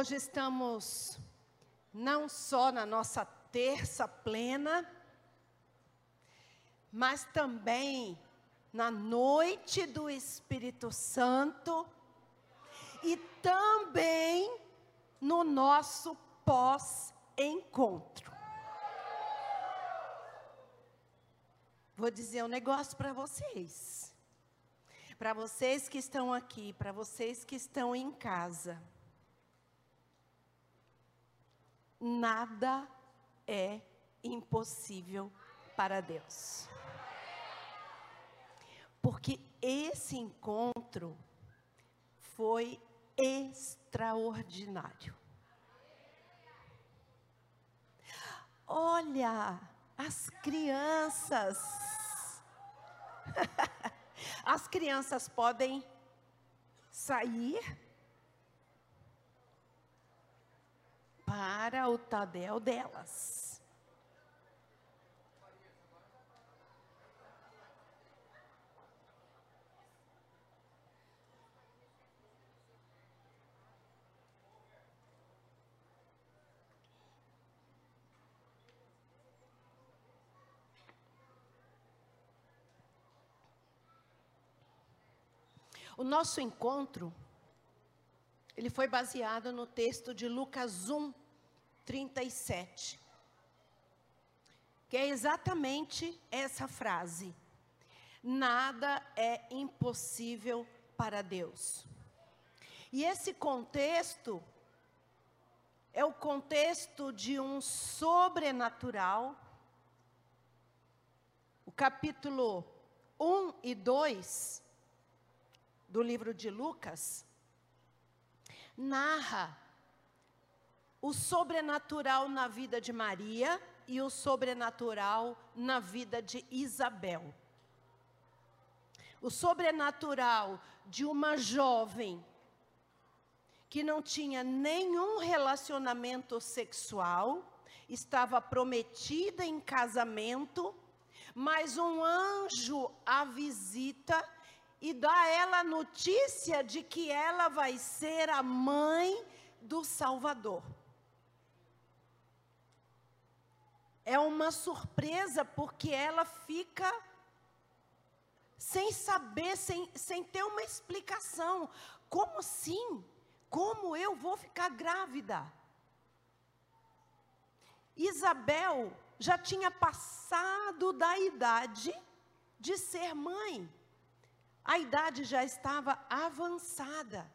Hoje estamos não só na nossa terça plena, mas também na noite do Espírito Santo e também no nosso pós-encontro. Vou dizer um negócio para vocês. Para vocês que estão aqui, para vocês que estão em casa. Nada é impossível para Deus. Porque esse encontro foi extraordinário. Olha, as crianças. As crianças podem sair para o Tadel delas. O nosso encontro, ele foi baseado no texto de Lucas 1, 37. Que é exatamente essa frase. Nada é impossível para Deus. E esse contexto é o contexto de um sobrenatural. O capítulo 1 e 2 do livro de Lucas, narra o sobrenatural na vida de Maria e o sobrenatural na vida de Isabel. O sobrenatural de uma jovem que não tinha nenhum relacionamento sexual, estava prometida em casamento, mas um anjo a visita e dá a ela notícia de que ela vai ser a mãe do Salvador. É uma surpresa porque ela fica sem saber, sem, sem ter uma explicação. Como assim? Como eu vou ficar grávida? Isabel já tinha passado da idade de ser mãe a idade já estava avançada.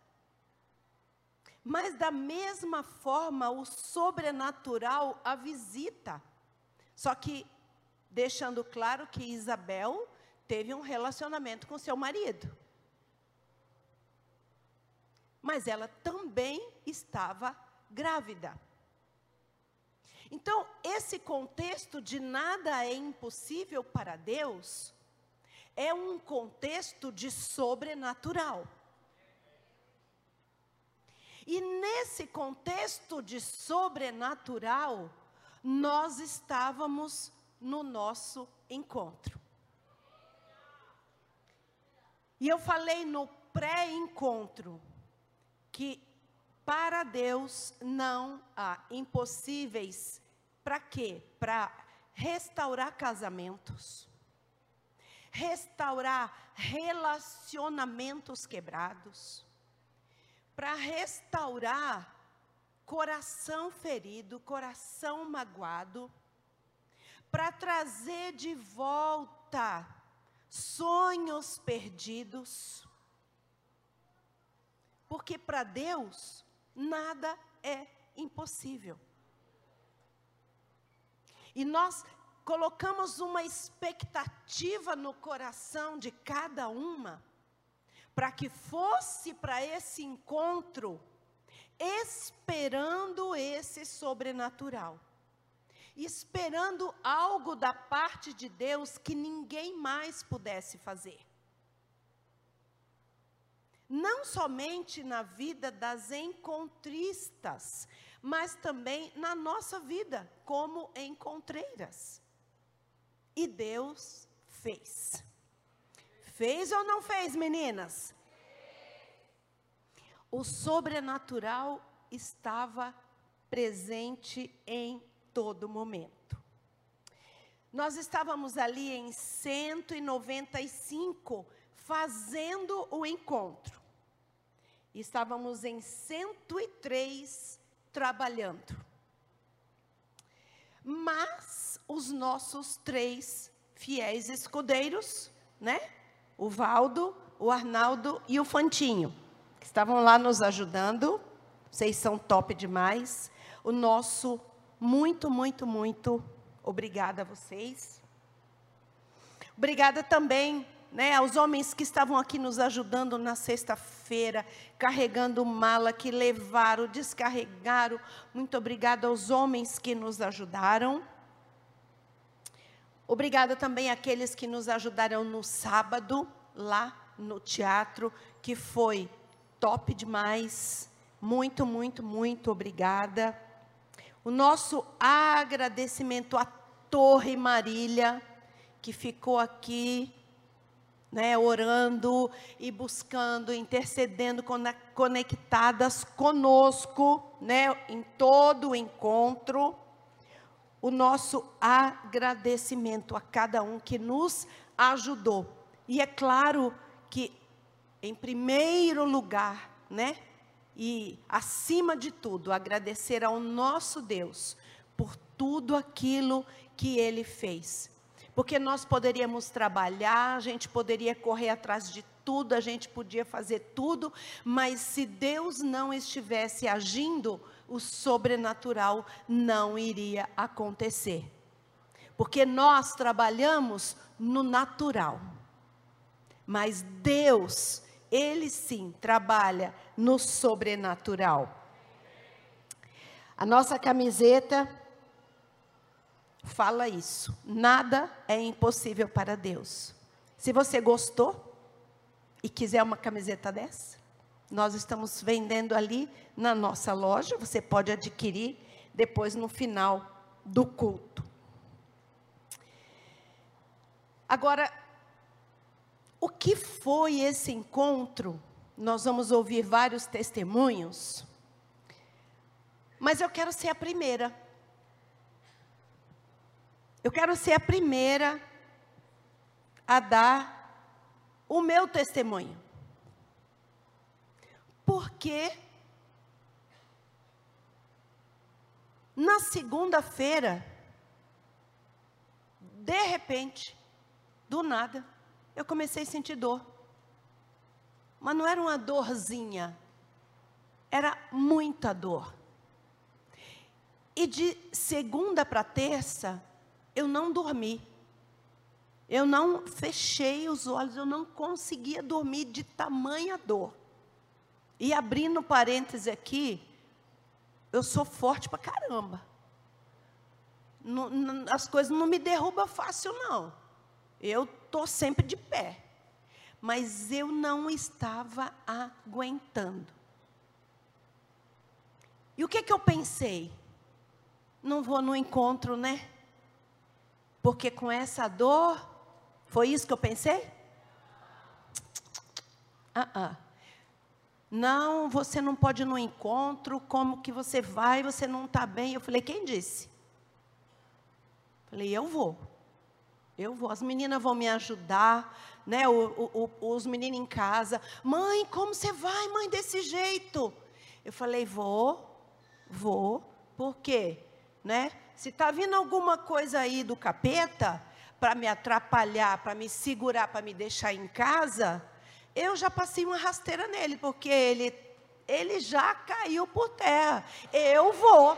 Mas da mesma forma, o sobrenatural a visita. Só que deixando claro que Isabel teve um relacionamento com seu marido. Mas ela também estava grávida. Então, esse contexto de nada é impossível para Deus é um contexto de sobrenatural. E nesse contexto de sobrenatural, nós estávamos no nosso encontro. E eu falei no pré-encontro que para Deus não há impossíveis. Para quê? Para restaurar casamentos restaurar relacionamentos quebrados, para restaurar coração ferido, coração magoado, para trazer de volta sonhos perdidos. Porque para Deus nada é impossível. E nós colocamos uma expectativa no coração de cada uma, para que fosse para esse encontro, esperando esse sobrenatural, esperando algo da parte de Deus que ninguém mais pudesse fazer. Não somente na vida das encontristas, mas também na nossa vida como encontreiras. E Deus fez. Fez ou não fez, meninas? O sobrenatural estava presente em todo momento. Nós estávamos ali em 195 fazendo o encontro. Estávamos em 103 trabalhando. Mas os nossos três fiéis escudeiros, né? O Valdo, o Arnaldo e o Fantinho, que estavam lá nos ajudando. Vocês são top demais. O nosso muito, muito, muito obrigada a vocês. Obrigada também né, aos homens que estavam aqui nos ajudando na sexta-feira, carregando mala, que levaram, descarregaram. Muito obrigada aos homens que nos ajudaram. Obrigada também àqueles que nos ajudaram no sábado, lá no teatro, que foi top demais. Muito, muito, muito obrigada. O nosso agradecimento à Torre Marília, que ficou aqui, né, orando e buscando, intercedendo, conectadas conosco, né, em todo o encontro o nosso agradecimento a cada um que nos ajudou. E é claro que, em primeiro lugar, né, e acima de tudo, agradecer ao nosso Deus por tudo aquilo que Ele fez. Porque nós poderíamos trabalhar, a gente poderia correr atrás de tudo, a gente podia fazer tudo, mas se Deus não estivesse agindo, o sobrenatural não iria acontecer. Porque nós trabalhamos no natural. Mas Deus, Ele sim trabalha no sobrenatural. A nossa camiseta fala isso. Nada é impossível para Deus. Se você gostou e quiser uma camiseta dessa, nós estamos vendendo ali na nossa loja, você pode adquirir depois no final do culto. Agora, o que foi esse encontro? Nós vamos ouvir vários testemunhos, mas eu quero ser a primeira. Eu quero ser a primeira a dar o meu testemunho. Porque na segunda-feira, de repente, do nada, eu comecei a sentir dor. Mas não era uma dorzinha, era muita dor. E de segunda para terça, eu não dormi. Eu não fechei os olhos, eu não conseguia dormir de tamanha dor. E abrindo parêntese aqui, eu sou forte pra caramba. Não, não, as coisas não me derrubam fácil, não. Eu estou sempre de pé. Mas eu não estava aguentando. E o que, que eu pensei? Não vou no encontro, né? Porque com essa dor, foi isso que eu pensei? Ah, -uh. Não, você não pode ir no encontro, como que você vai, você não está bem. Eu falei, quem disse? Falei, eu vou. Eu vou, as meninas vão me ajudar, né? O, o, o, os meninos em casa. Mãe, como você vai, mãe, desse jeito? Eu falei, vou, vou. Por quê? Né? Se está vindo alguma coisa aí do capeta, para me atrapalhar, para me segurar, para me deixar em casa, eu já passei uma rasteira nele, porque ele, ele já caiu por terra. Eu vou.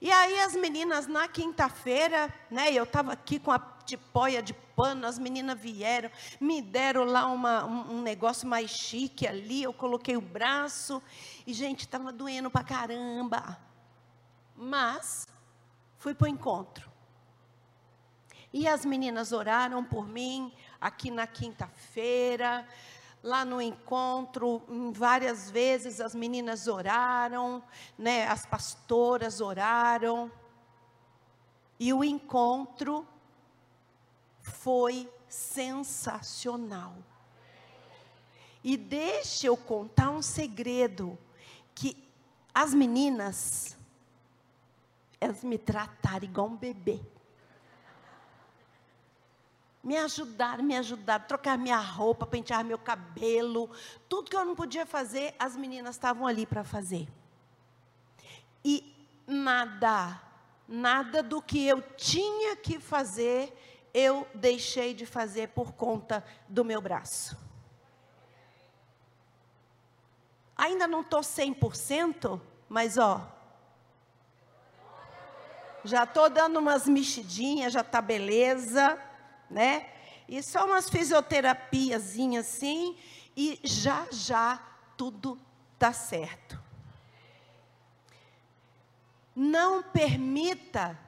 E aí as meninas na quinta-feira, né, eu estava aqui com a tipóia de pano, as meninas vieram, me deram lá uma, um, um, negócio mais chique ali, eu coloquei o braço, e gente, estava doendo pra caramba. Mas, fui para o encontro. E as meninas oraram por mim aqui na quinta-feira, lá no encontro, várias vezes as meninas oraram, né, as pastoras oraram. E o encontro foi sensacional. E deixa eu contar um segredo. que as meninas, elas me trataram igual um bebê. Me ajudaram, me ajudaram, trocar minha roupa, pentear meu cabelo, tudo que eu não podia fazer, as meninas estavam ali para fazer. E nada, nada do que eu tinha que fazer, eu deixei de fazer por conta do meu braço. Ainda não estou 100%, mas ó, já estou dando umas mexidinhas, já está beleza, né? E só umas fisioterapiazinhas assim, e já já tudo está certo. Não permita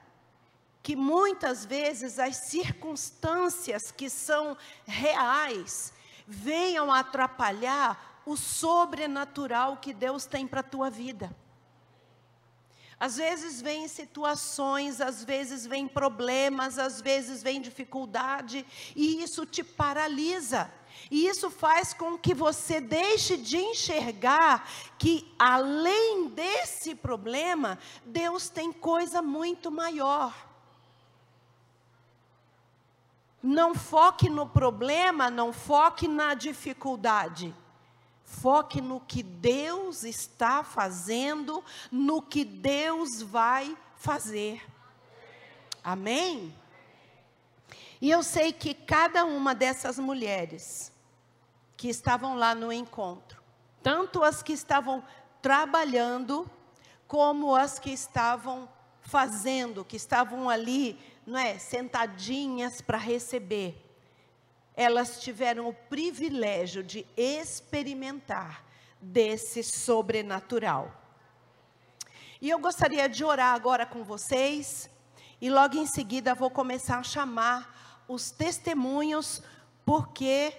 que muitas vezes as circunstâncias que são reais venham atrapalhar o sobrenatural que Deus tem para a tua vida. Às vezes vem situações, às vezes vem problemas, às vezes vem dificuldade, e isso te paralisa. E isso faz com que você deixe de enxergar que, além desse problema, Deus tem coisa muito maior. Não foque no problema, não foque na dificuldade. Foque no que Deus está fazendo, no que Deus vai fazer. Amém? E eu sei que cada uma dessas mulheres que estavam lá no encontro, tanto as que estavam trabalhando, como as que estavam fazendo, que estavam ali, não é, sentadinhas para receber elas tiveram o privilégio de experimentar desse sobrenatural. E eu gostaria de orar agora com vocês, e logo em seguida vou começar a chamar os testemunhos, porque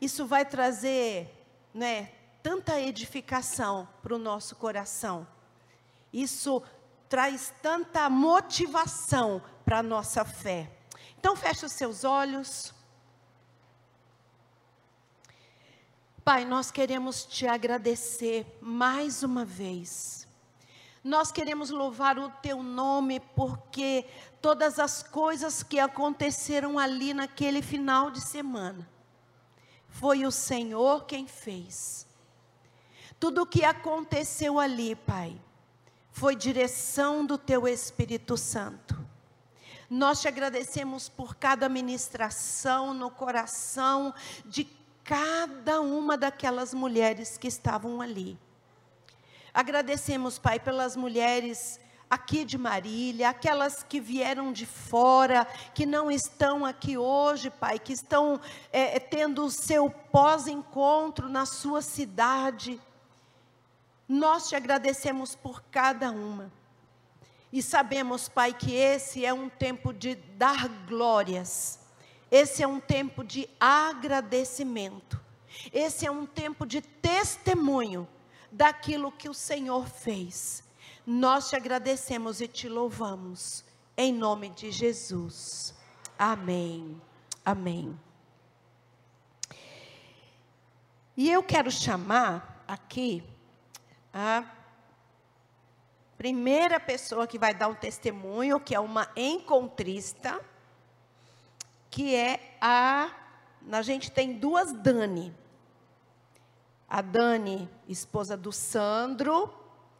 isso vai trazer, né, tanta edificação para o nosso coração. Isso traz tanta motivação para a nossa fé. Então feche os seus olhos. Pai, nós queremos te agradecer mais uma vez. Nós queremos louvar o teu nome porque todas as coisas que aconteceram ali naquele final de semana foi o Senhor quem fez. Tudo o que aconteceu ali, Pai, foi direção do teu Espírito Santo. Nós te agradecemos por cada ministração no coração de cada uma daquelas mulheres que estavam ali. Agradecemos, Pai, pelas mulheres aqui de Marília, aquelas que vieram de fora, que não estão aqui hoje, Pai, que estão é, é tendo o seu pós-encontro na sua cidade. Nós te agradecemos por cada uma. E sabemos, Pai, que esse é um tempo de dar glórias esse é um tempo de agradecimento. Esse é um tempo de testemunho daquilo que o Senhor fez. Nós te agradecemos e te louvamos. Em nome de Jesus. Amém. Amém. E eu quero chamar aqui a primeira pessoa que vai dar um testemunho, que é uma encontrista que é a. A gente tem duas Dani. A Dani, esposa do Sandro,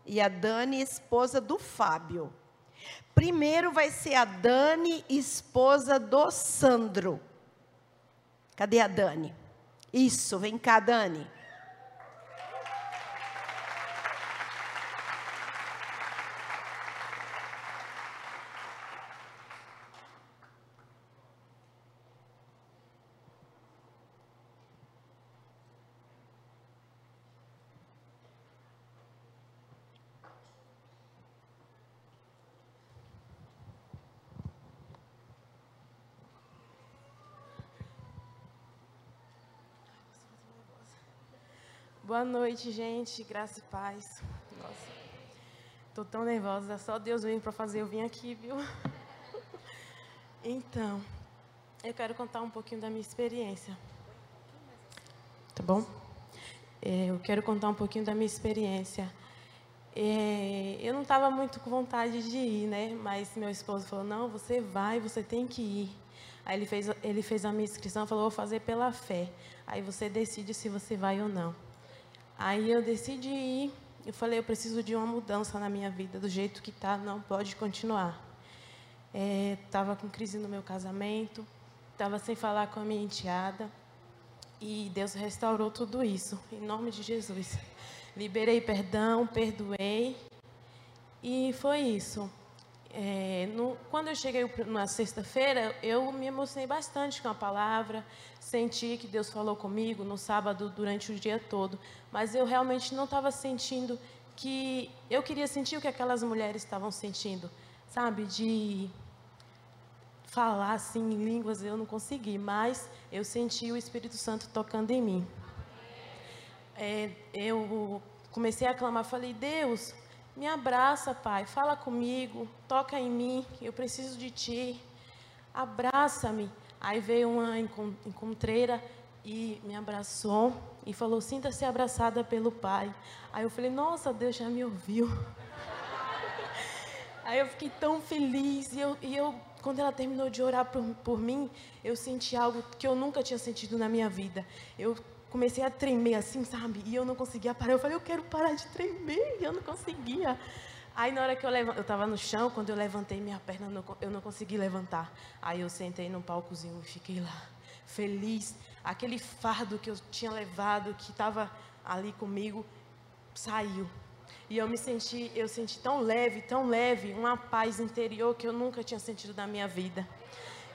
e a Dani, esposa do Fábio. Primeiro vai ser a Dani, esposa do Sandro. Cadê a Dani? Isso, vem cá, Dani. Boa noite, gente. Graça e paz. Nossa, tô tão nervosa. Só Deus vem para fazer eu vir aqui, viu? Então, eu quero contar um pouquinho da minha experiência. Tá bom? É, eu quero contar um pouquinho da minha experiência. É, eu não estava muito com vontade de ir, né? Mas meu esposo falou: não, você vai, você tem que ir. Aí ele fez, ele fez a minha inscrição, falou: vou fazer pela fé. Aí você decide se você vai ou não. Aí eu decidi ir. Eu falei: eu preciso de uma mudança na minha vida, do jeito que está, não pode continuar. Estava é, com crise no meu casamento, estava sem falar com a minha enteada. E Deus restaurou tudo isso, em nome de Jesus. Liberei perdão, perdoei. E foi isso. É, no, quando eu cheguei na sexta-feira, eu me emocionei bastante com a palavra, senti que Deus falou comigo no sábado durante o dia todo, mas eu realmente não estava sentindo que eu queria sentir o que aquelas mulheres estavam sentindo, sabe, de falar assim em línguas eu não consegui, mas eu senti o Espírito Santo tocando em mim. É, eu comecei a clamar, falei Deus, me abraça, Pai, fala comigo, toca em mim, eu preciso de Ti, abraça-me. Aí veio uma encontreira e me abraçou e falou: Sinta-se abraçada pelo Pai. Aí eu falei: Nossa, Deus já me ouviu. Aí eu fiquei tão feliz e eu, e eu quando ela terminou de orar por, por mim, eu senti algo que eu nunca tinha sentido na minha vida. Eu comecei a tremer assim, sabe? E eu não conseguia parar. Eu falei, eu quero parar de tremer. E eu não conseguia. Aí na hora que eu levantei, eu estava no chão, quando eu levantei minha perna, eu não consegui levantar. Aí eu sentei num palcozinho e fiquei lá, feliz. Aquele fardo que eu tinha levado, que estava ali comigo, saiu. E eu me senti, eu senti tão leve, tão leve, uma paz interior que eu nunca tinha sentido na minha vida.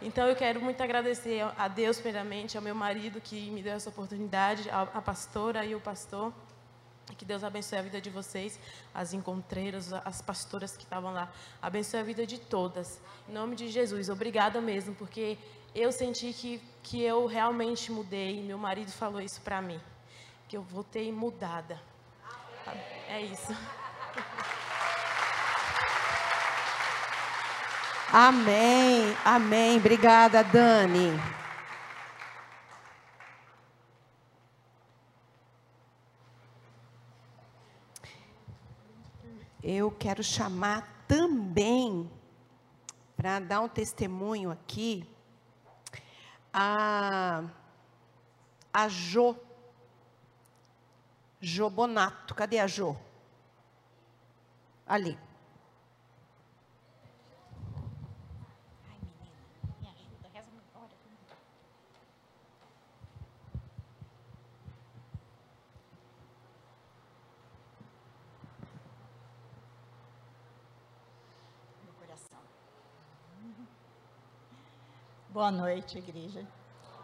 Então eu quero muito agradecer a Deus primeiramente, ao meu marido que me deu essa oportunidade, a pastora e o pastor. Que Deus abençoe a vida de vocês, as encontreiras, as pastoras que estavam lá. Abençoe a vida de todas. Em nome de Jesus, obrigada mesmo, porque eu senti que, que eu realmente mudei. Meu marido falou isso para mim, que eu voltei mudada. É isso. Amém, amém. Obrigada, Dani. Eu quero chamar também, para dar um testemunho aqui, a, a Jo. Jo Bonato. Cadê a Jo? Ali. Boa noite, igreja.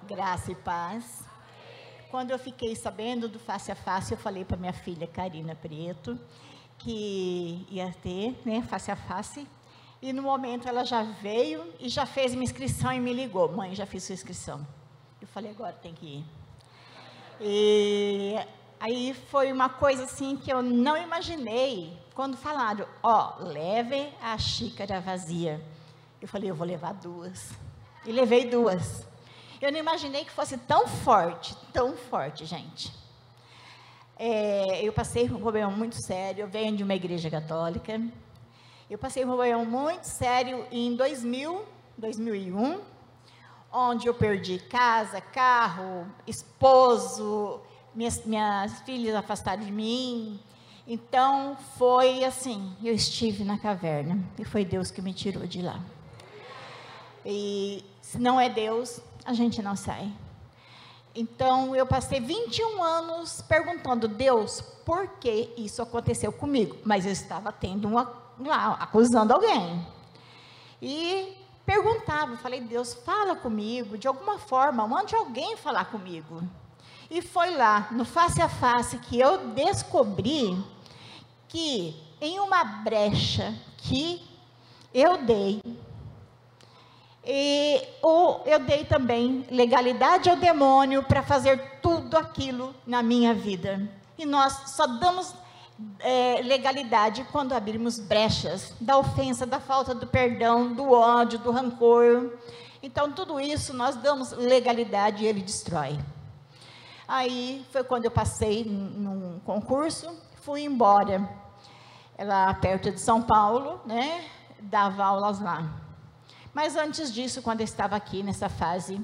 Graça e paz. Quando eu fiquei sabendo do face a face, eu falei para minha filha Karina Preto que ia ter, né, face a face. E no momento ela já veio e já fez minha inscrição e me ligou. Mãe, já fiz sua inscrição. Eu falei, agora tem que ir. E aí foi uma coisa assim que eu não imaginei. Quando falaram, ó, oh, leve a xícara vazia. Eu falei, eu vou levar duas. E levei duas. Eu não imaginei que fosse tão forte, tão forte, gente. É, eu passei um problema muito sério. Eu venho de uma igreja católica. Eu passei um problema muito sério em 2000, 2001, onde eu perdi casa, carro, esposo, minhas, minhas filhas afastaram de mim. Então foi assim: eu estive na caverna e foi Deus que me tirou de lá. E se não é Deus, a gente não sai. Então, eu passei 21 anos perguntando, Deus, por que isso aconteceu comigo? Mas eu estava tendo uma, lá, acusando alguém. E perguntava, falei, Deus, fala comigo, de alguma forma, mande alguém falar comigo. E foi lá, no face a face, que eu descobri que em uma brecha que eu dei e ou eu dei também legalidade ao demônio para fazer tudo aquilo na minha vida. E nós só damos é, legalidade quando abrimos brechas da ofensa, da falta do perdão, do ódio, do rancor. Então, tudo isso nós damos legalidade e ele destrói. Aí foi quando eu passei num concurso, fui embora. Ela perto de São Paulo, né? Dava aulas lá. Mas antes disso, quando eu estava aqui nessa fase,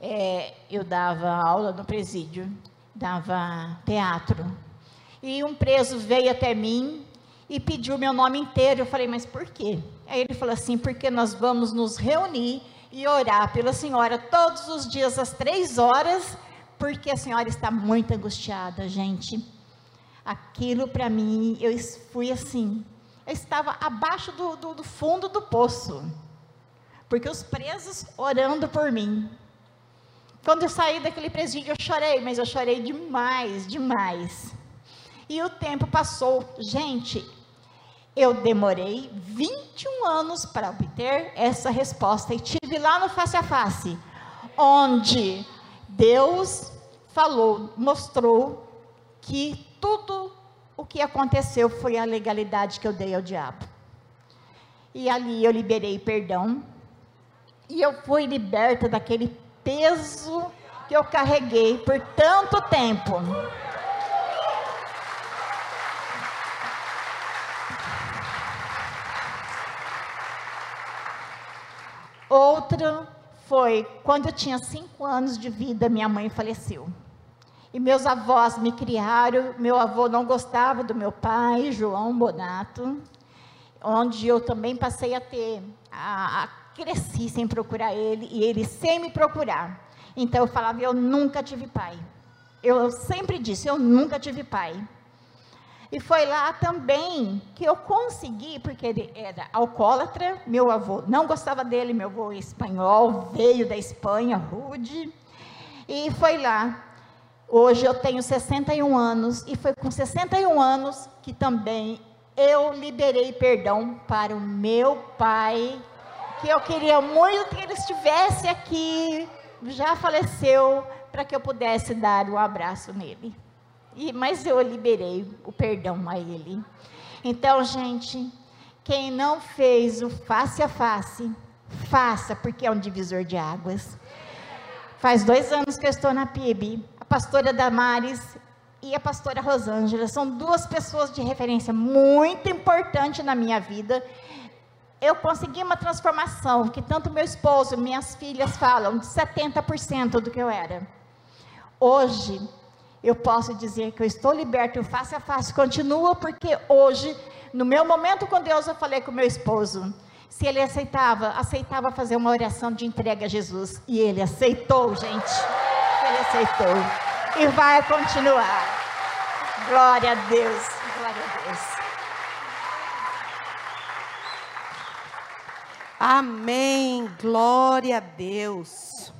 é, eu dava aula no presídio, dava teatro. E um preso veio até mim e pediu meu nome inteiro. Eu falei, mas por quê? Aí ele falou assim: porque nós vamos nos reunir e orar pela senhora todos os dias às três horas, porque a senhora está muito angustiada, gente. Aquilo para mim, eu fui assim, eu estava abaixo do, do, do fundo do poço porque os presos orando por mim. Quando eu saí daquele presídio, eu chorei, mas eu chorei demais, demais. E o tempo passou. Gente, eu demorei 21 anos para obter essa resposta e tive lá no face a face, onde Deus falou, mostrou que tudo o que aconteceu foi a legalidade que eu dei ao diabo. E ali eu liberei perdão, e eu fui liberta daquele peso que eu carreguei por tanto tempo. Outro foi quando eu tinha cinco anos de vida, minha mãe faleceu. E meus avós me criaram. Meu avô não gostava do meu pai, João Bonato, onde eu também passei a ter a, a cresci sem procurar ele e ele sem me procurar. Então eu falava, eu nunca tive pai. Eu sempre disse, eu nunca tive pai. E foi lá também que eu consegui, porque ele era alcoólatra, meu avô não gostava dele, meu avô espanhol, veio da Espanha, rude. E foi lá. Hoje eu tenho 61 anos, e foi com 61 anos que também eu liberei perdão para o meu pai que eu queria muito que ele estivesse aqui, já faleceu, para que eu pudesse dar um abraço nele. E, mas eu liberei o perdão a ele. Então, gente, quem não fez o face a face, faça, porque é um divisor de águas. Faz dois anos que eu estou na PIB. A pastora Damares e a pastora Rosângela são duas pessoas de referência muito importante na minha vida eu consegui uma transformação que tanto meu esposo, minhas filhas falam de 70% do que eu era. Hoje, eu posso dizer que eu estou liberto, face a face, continua, porque hoje, no meu momento com Deus, eu falei com meu esposo, se ele aceitava, aceitava fazer uma oração de entrega a Jesus. E ele aceitou, gente. Ele aceitou. E vai continuar. Glória a Deus. Glória a Deus. Amém. Glória a Deus.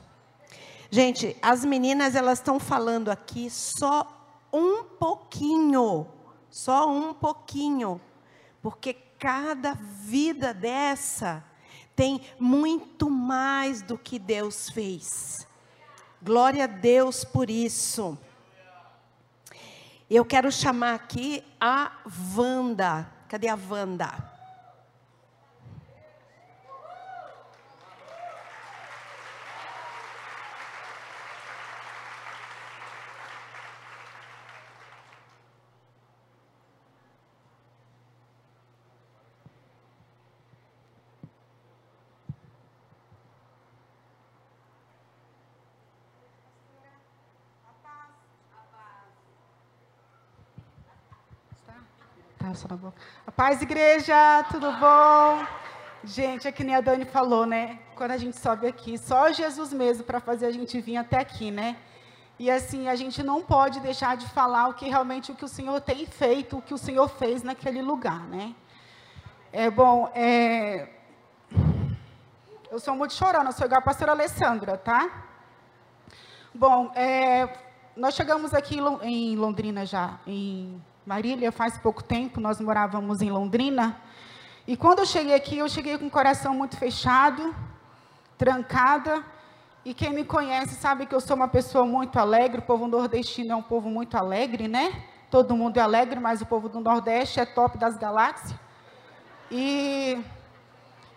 Gente, as meninas elas estão falando aqui só um pouquinho, só um pouquinho, porque cada vida dessa tem muito mais do que Deus fez. Glória a Deus por isso. Eu quero chamar aqui a Wanda. Cadê a Wanda? na boca. A paz, igreja, tudo bom? Gente, é que nem a Dani falou, né? Quando a gente sobe aqui, só Jesus mesmo para fazer a gente vir até aqui, né? E assim, a gente não pode deixar de falar o que realmente o que o Senhor tem feito, o que o Senhor fez naquele lugar, né? É bom, é... eu sou muito chorona, sou igual a pastora Alessandra, tá? Bom, é... nós chegamos aqui em Londrina já, em Marília, faz pouco tempo, nós morávamos em Londrina. E quando eu cheguei aqui, eu cheguei com o coração muito fechado, trancada. E quem me conhece sabe que eu sou uma pessoa muito alegre. O povo nordestino é um povo muito alegre, né? Todo mundo é alegre, mas o povo do Nordeste é top das galáxias. E,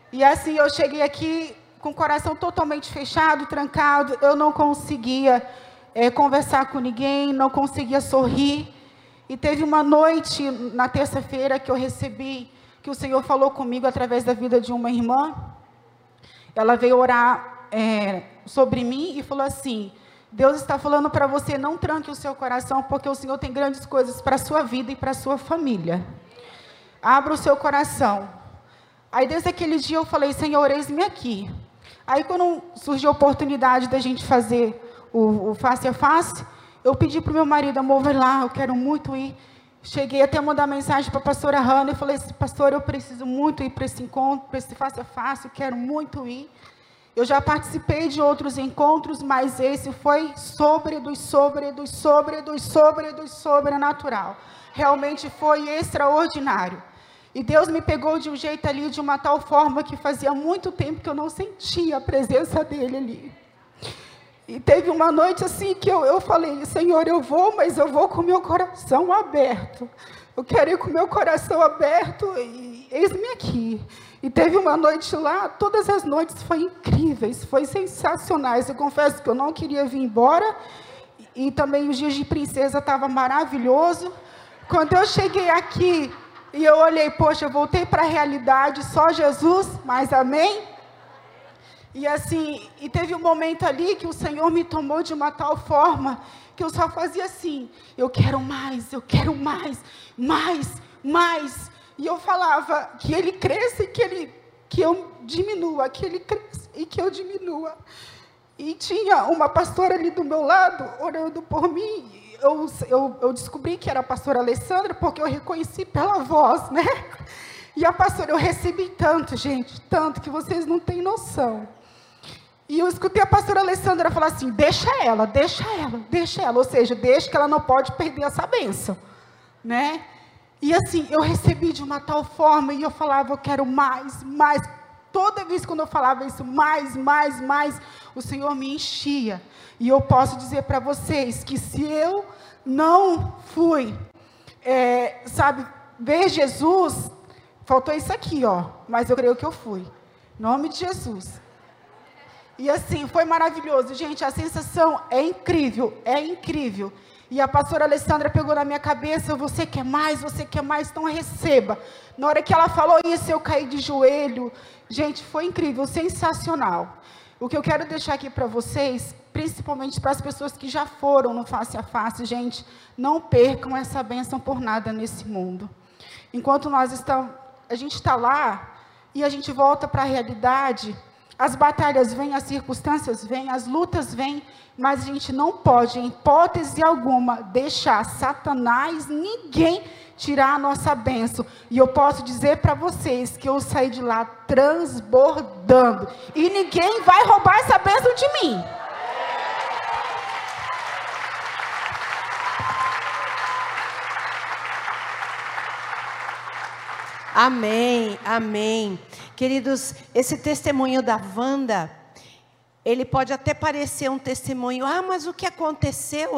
e assim, eu cheguei aqui com o coração totalmente fechado, trancado. Eu não conseguia é, conversar com ninguém, não conseguia sorrir. E teve uma noite, na terça-feira, que eu recebi, que o Senhor falou comigo através da vida de uma irmã. Ela veio orar é, sobre mim e falou assim: Deus está falando para você, não tranque o seu coração, porque o Senhor tem grandes coisas para a sua vida e para a sua família. Abra o seu coração. Aí desde aquele dia eu falei, Senhor, eis-me aqui. Aí quando surgiu a oportunidade da gente fazer o, o face a face, eu pedi para o meu marido, amor, vai lá, eu quero muito ir. Cheguei até a mandar mensagem para a pastora Hanna e falei assim, pastor, eu preciso muito ir para esse encontro, para esse face a face, eu quero muito ir. Eu já participei de outros encontros, mas esse foi sobre dos sobre dos sobre dos sobre dos sobrenatural. Realmente foi extraordinário. E Deus me pegou de um jeito ali, de uma tal forma que fazia muito tempo que eu não sentia a presença dele ali. E teve uma noite assim que eu, eu falei, Senhor, eu vou, mas eu vou com meu coração aberto. Eu quero ir com meu coração aberto e eis-me aqui. E teve uma noite lá, todas as noites foram incríveis, foi sensacionais. Eu confesso que eu não queria vir embora. E, e também os dias de princesa estava maravilhoso. Quando eu cheguei aqui, e eu olhei, poxa, eu voltei para a realidade, só Jesus, mas amém? E assim, e teve um momento ali que o Senhor me tomou de uma tal forma que eu só fazia assim: eu quero mais, eu quero mais, mais, mais. E eu falava que ele cresça e que, ele, que eu diminua, que ele cresça e que eu diminua. E tinha uma pastora ali do meu lado orando por mim eu, eu, eu descobri que era a pastora Alessandra porque eu reconheci pela voz, né? E a pastora, eu recebi tanto, gente, tanto que vocês não têm noção. E eu escutei a pastora Alessandra falar assim: deixa ela, deixa ela, deixa ela. Ou seja, deixa que ela não pode perder essa bênção. Né? E assim, eu recebi de uma tal forma e eu falava: eu quero mais, mais. Toda vez quando eu falava isso, mais, mais, mais, o Senhor me enchia. E eu posso dizer para vocês que se eu não fui, é, sabe, ver Jesus, faltou isso aqui, ó, mas eu creio que eu fui. Em nome de Jesus. E assim, foi maravilhoso. Gente, a sensação é incrível, é incrível. E a pastora Alessandra pegou na minha cabeça, você quer mais, você quer mais, então receba. Na hora que ela falou isso, eu caí de joelho. Gente, foi incrível, sensacional. O que eu quero deixar aqui para vocês principalmente para as pessoas que já foram no face a face, gente, não percam essa bênção por nada nesse mundo. Enquanto nós estamos, a gente está lá e a gente volta para a realidade, as batalhas vêm, as circunstâncias vêm, as lutas vêm, mas a gente não pode, em hipótese alguma, deixar Satanás, ninguém tirar a nossa bênção. E eu posso dizer para vocês que eu saí de lá transbordando. E ninguém vai roubar essa bênção de mim. Amém, amém. Queridos, esse testemunho da Wanda, ele pode até parecer um testemunho, ah, mas o que aconteceu?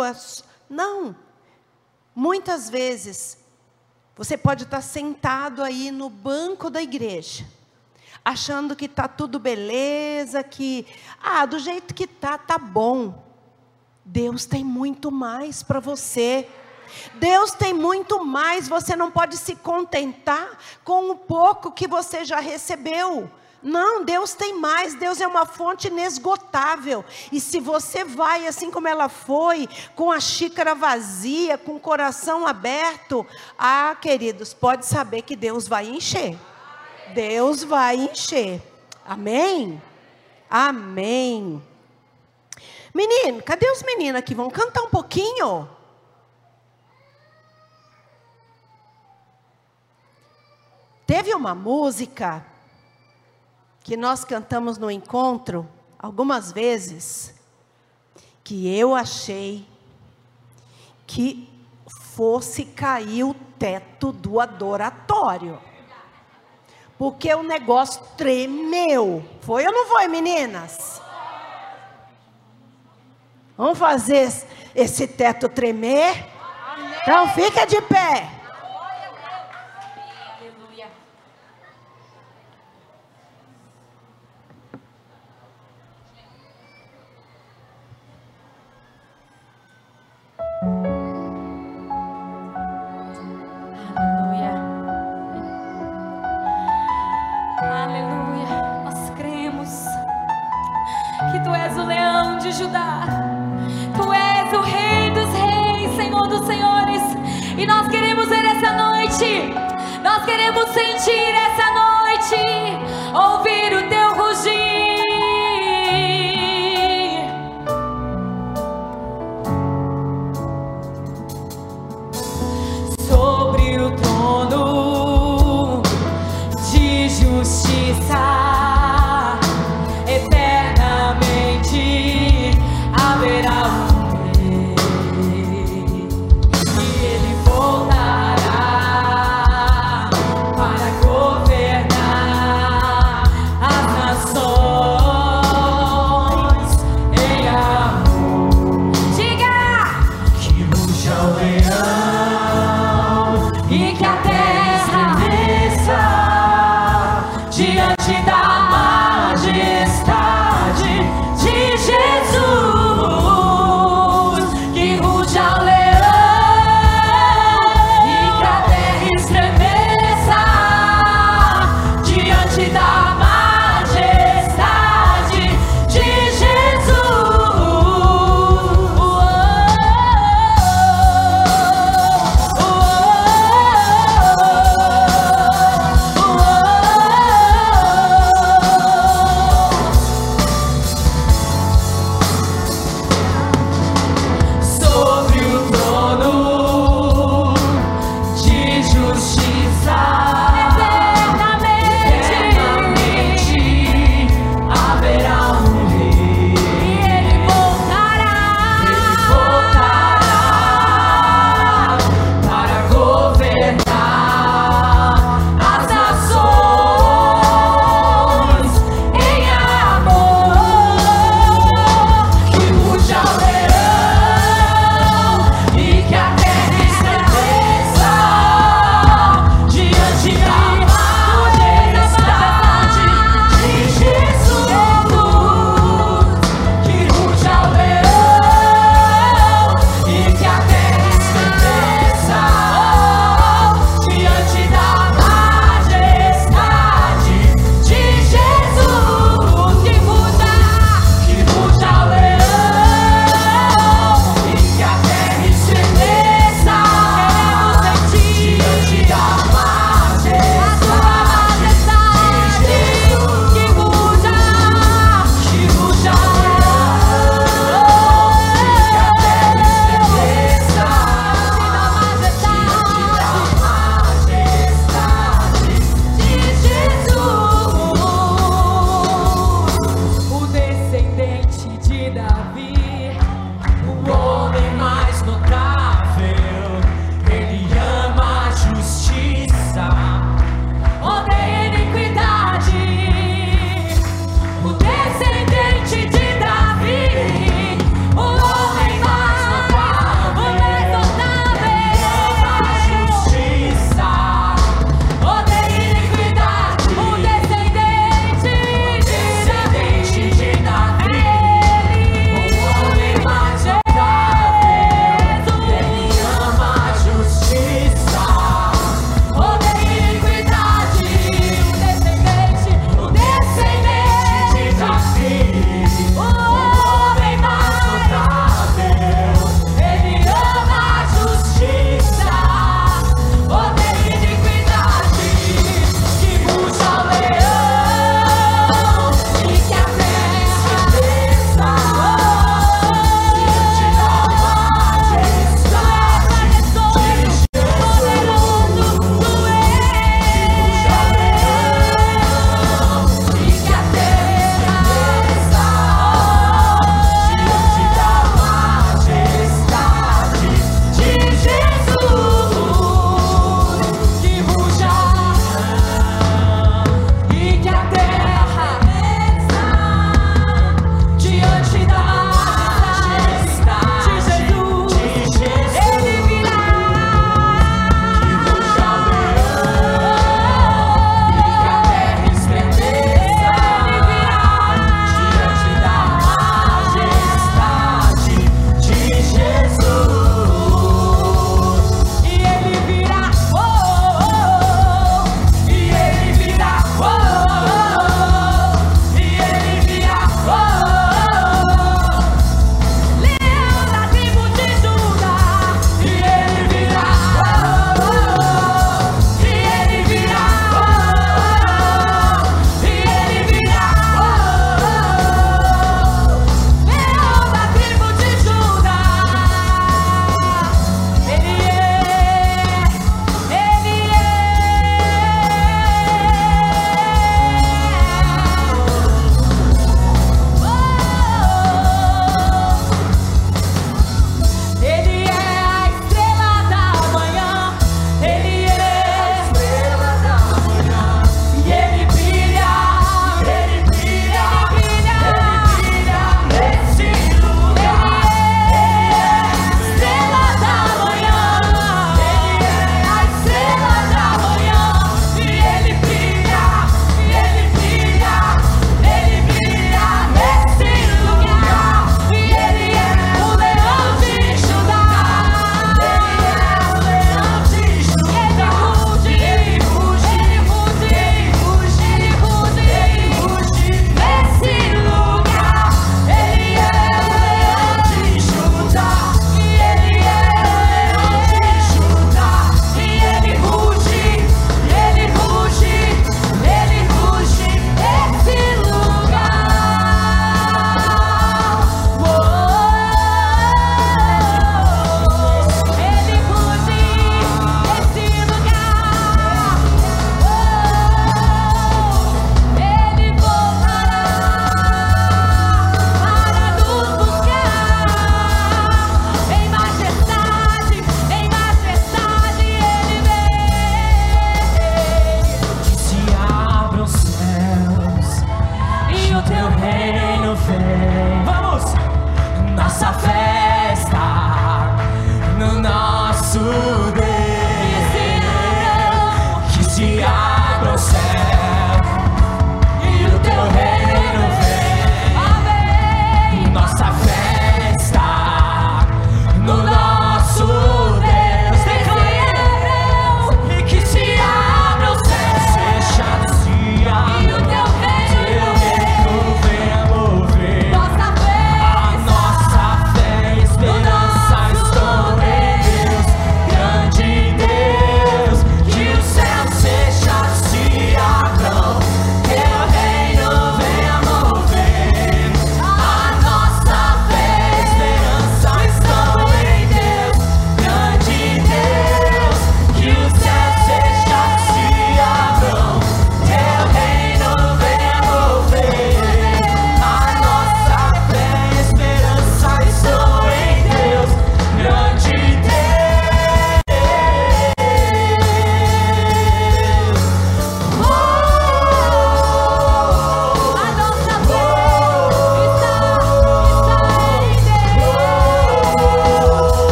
Não. Muitas vezes, você pode estar sentado aí no banco da igreja, achando que está tudo beleza, que, ah, do jeito que está, tá bom. Deus tem muito mais para você. Deus tem muito mais, você não pode se contentar com o pouco que você já recebeu. Não, Deus tem mais, Deus é uma fonte inesgotável. E se você vai assim como ela foi, com a xícara vazia, com o coração aberto, ah, queridos, pode saber que Deus vai encher. Deus vai encher. Amém? Amém. Menino, cadê os meninos aqui? Vão cantar um pouquinho? Teve uma música que nós cantamos no encontro algumas vezes que eu achei que fosse cair o teto do adoratório. Porque o negócio tremeu. Foi ou não foi, meninas? Vamos fazer esse teto tremer? Então fica de pé.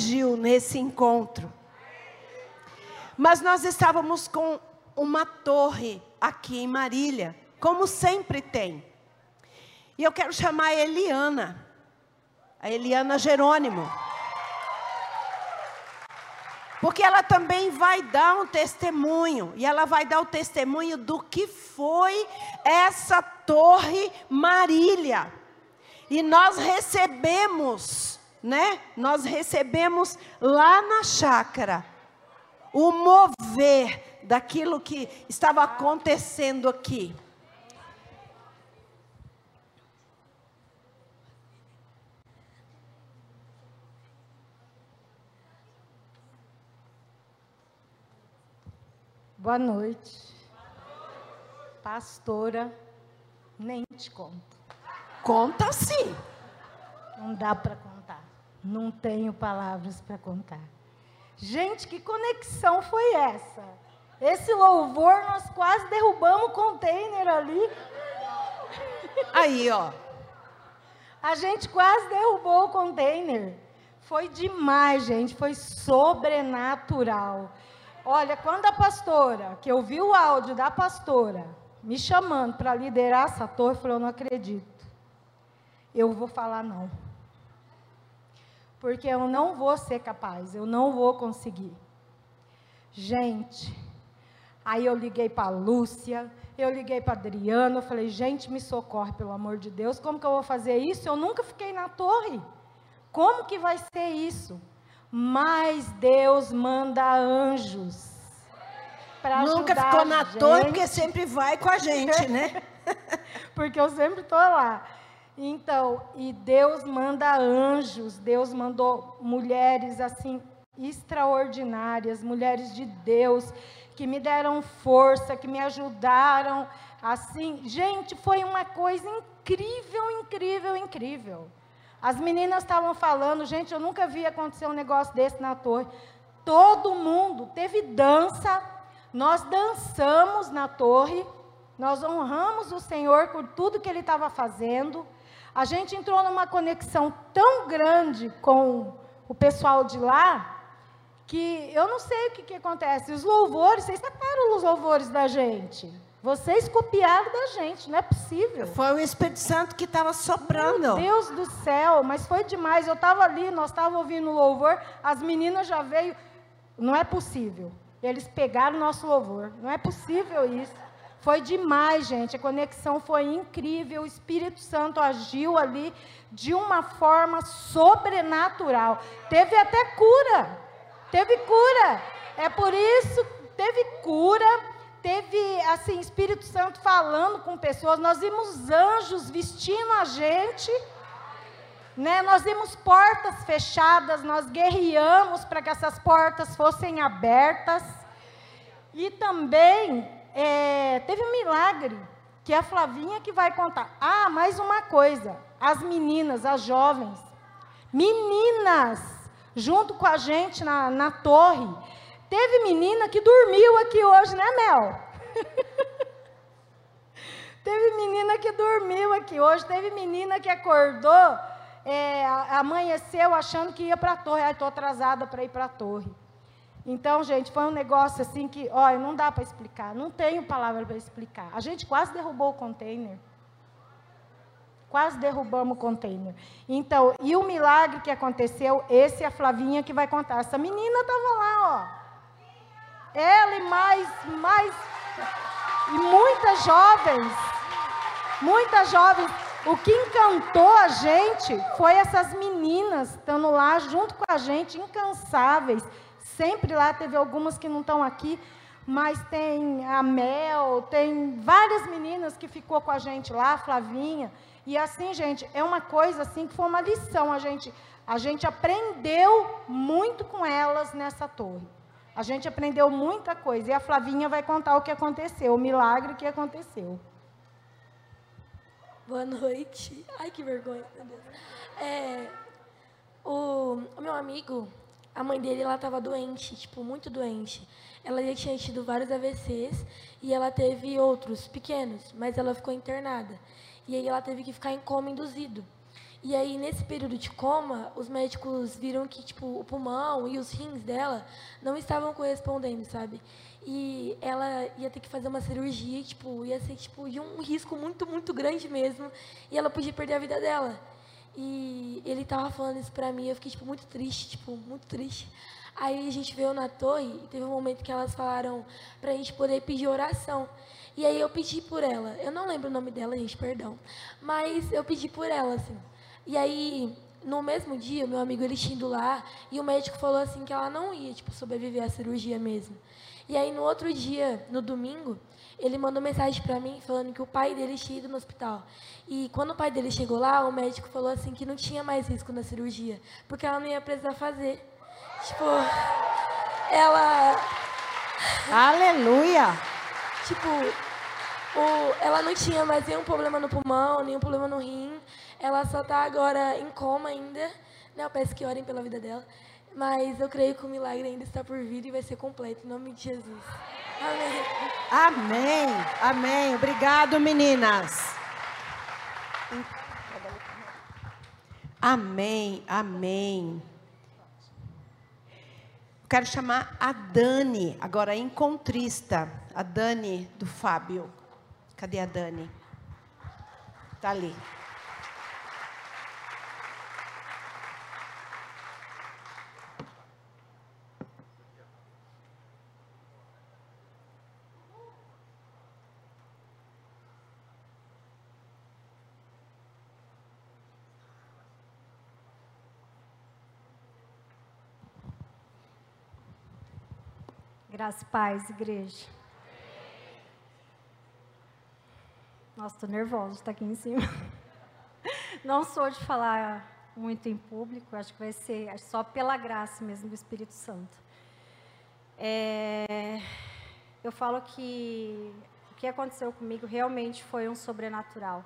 Que agiu nesse encontro. Mas nós estávamos com uma torre aqui em Marília, como sempre tem. E eu quero chamar a Eliana, a Eliana Jerônimo. Porque ela também vai dar um testemunho, e ela vai dar o testemunho do que foi essa Torre Marília. E nós recebemos, né? Nós recebemos lá na chácara o mover daquilo que estava acontecendo aqui. Boa noite. Pastora, nem te conto. Conta sim. Não dá para contar. Não tenho palavras para contar. Gente, que conexão foi essa? Esse louvor, nós quase derrubamos o container ali. Aí, ó. A gente quase derrubou o container. Foi demais, gente. Foi sobrenatural. Olha, quando a pastora, que eu vi o áudio da pastora, me chamando para liderar essa torre, eu falei, eu não acredito. Eu vou falar não. Porque eu não vou ser capaz, eu não vou conseguir. Gente, aí eu liguei para a Lúcia, eu liguei para a Adriana, eu falei, gente, me socorre, pelo amor de Deus, como que eu vou fazer isso? Eu nunca fiquei na torre. Como que vai ser isso? Mas Deus manda anjos. Nunca ficou na torre, porque sempre vai com a gente, né? porque eu sempre estou lá. Então, e Deus manda anjos, Deus mandou mulheres assim extraordinárias, mulheres de Deus, que me deram força, que me ajudaram, assim, gente, foi uma coisa incrível, incrível, incrível. As meninas estavam falando, gente, eu nunca vi acontecer um negócio desse na torre. Todo mundo teve dança, nós dançamos na torre, nós honramos o Senhor por tudo que Ele estava fazendo. A gente entrou numa conexão tão grande com o pessoal de lá, que eu não sei o que, que acontece. Os louvores, vocês taparam os louvores da gente. Vocês copiaram da gente, não é possível. Foi o Espírito Santo que estava soprando. Meu Deus do céu, mas foi demais. Eu estava ali, nós estávamos ouvindo o louvor, as meninas já veio. Não é possível. Eles pegaram o nosso louvor. Não é possível isso. Foi demais, gente. A conexão foi incrível. O Espírito Santo agiu ali de uma forma sobrenatural. Teve até cura. Teve cura. É por isso teve cura. Teve assim Espírito Santo falando com pessoas. Nós vimos anjos vestindo a gente. Né? Nós vimos portas fechadas, nós guerreamos para que essas portas fossem abertas. E também é, teve um milagre, que é a Flavinha que vai contar. Ah, mais uma coisa: as meninas, as jovens, meninas, junto com a gente na, na torre. Teve menina que dormiu aqui hoje, né, Mel? teve menina que dormiu aqui hoje, teve menina que acordou, é, amanheceu achando que ia para a torre. Ai, estou atrasada para ir para a torre. Então, gente, foi um negócio assim que, olha, não dá para explicar, não tenho palavra para explicar. A gente quase derrubou o container. Quase derrubamos o container. Então, e o milagre que aconteceu, esse é a Flavinha que vai contar. Essa menina estava lá, ó. Ela e mais, mais, e muitas jovens, muitas jovens. O que encantou a gente foi essas meninas estando lá junto com a gente, incansáveis. Sempre lá teve algumas que não estão aqui, mas tem a Mel, tem várias meninas que ficou com a gente lá, a Flavinha. E assim, gente, é uma coisa assim que foi uma lição. A gente, a gente aprendeu muito com elas nessa torre. A gente aprendeu muita coisa. E a Flavinha vai contar o que aconteceu, o milagre que aconteceu. Boa noite. Ai, que vergonha, meu Deus. É, o, o meu amigo, a mãe dele, ela estava doente, tipo, muito doente. Ela já tinha tido vários AVCs e ela teve outros pequenos, mas ela ficou internada. E aí ela teve que ficar em coma induzido. E aí, nesse período de coma, os médicos viram que, tipo, o pulmão e os rins dela não estavam correspondendo, sabe? E ela ia ter que fazer uma cirurgia, tipo, ia ser, tipo, de um risco muito, muito grande mesmo. E ela podia perder a vida dela. E ele tava falando isso pra mim, eu fiquei, tipo, muito triste, tipo, muito triste. Aí a gente veio na torre e teve um momento que elas falaram pra gente poder pedir oração. E aí eu pedi por ela. Eu não lembro o nome dela, gente, perdão. Mas eu pedi por ela, assim. E aí, no mesmo dia, meu amigo ele indo lá e o médico falou assim que ela não ia, tipo, sobreviver à cirurgia mesmo. E aí no outro dia, no domingo, ele mandou mensagem para mim falando que o pai dele tinha ido no hospital. E quando o pai dele chegou lá, o médico falou assim que não tinha mais risco na cirurgia, porque ela não ia precisar fazer. Tipo, ela Aleluia! Tipo, o, ela não tinha mais nenhum problema no pulmão, nenhum problema no rim. Ela só está agora em coma ainda. Né? Eu peço que orem pela vida dela. Mas eu creio que o milagre ainda está por vir e vai ser completo, em nome de Jesus. Amém. Amém. Amém. Obrigado, meninas. Amém. Amém. Quero chamar a Dani, agora encontrista, a Dani do Fábio. Cadê a Dani? Está ali. Graça e paz, igreja. Nossa, estou nervosa de estar aqui em cima. Não sou de falar muito em público, acho que vai ser só pela graça mesmo do Espírito Santo. É, eu falo que o que aconteceu comigo realmente foi um sobrenatural.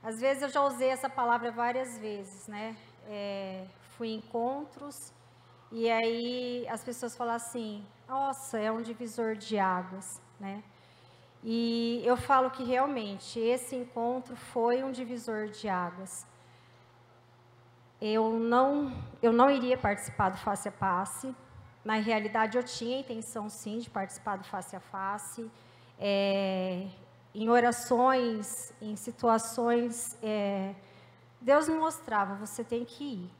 Às vezes eu já usei essa palavra várias vezes, né? É, fui em encontros e aí as pessoas falam assim: nossa, é um divisor de águas, né? E eu falo que realmente esse encontro foi um divisor de águas. Eu não, eu não iria participar do face a face. Na realidade, eu tinha a intenção sim de participar do face a face. É, em orações, em situações, é, Deus me mostrava: você tem que ir.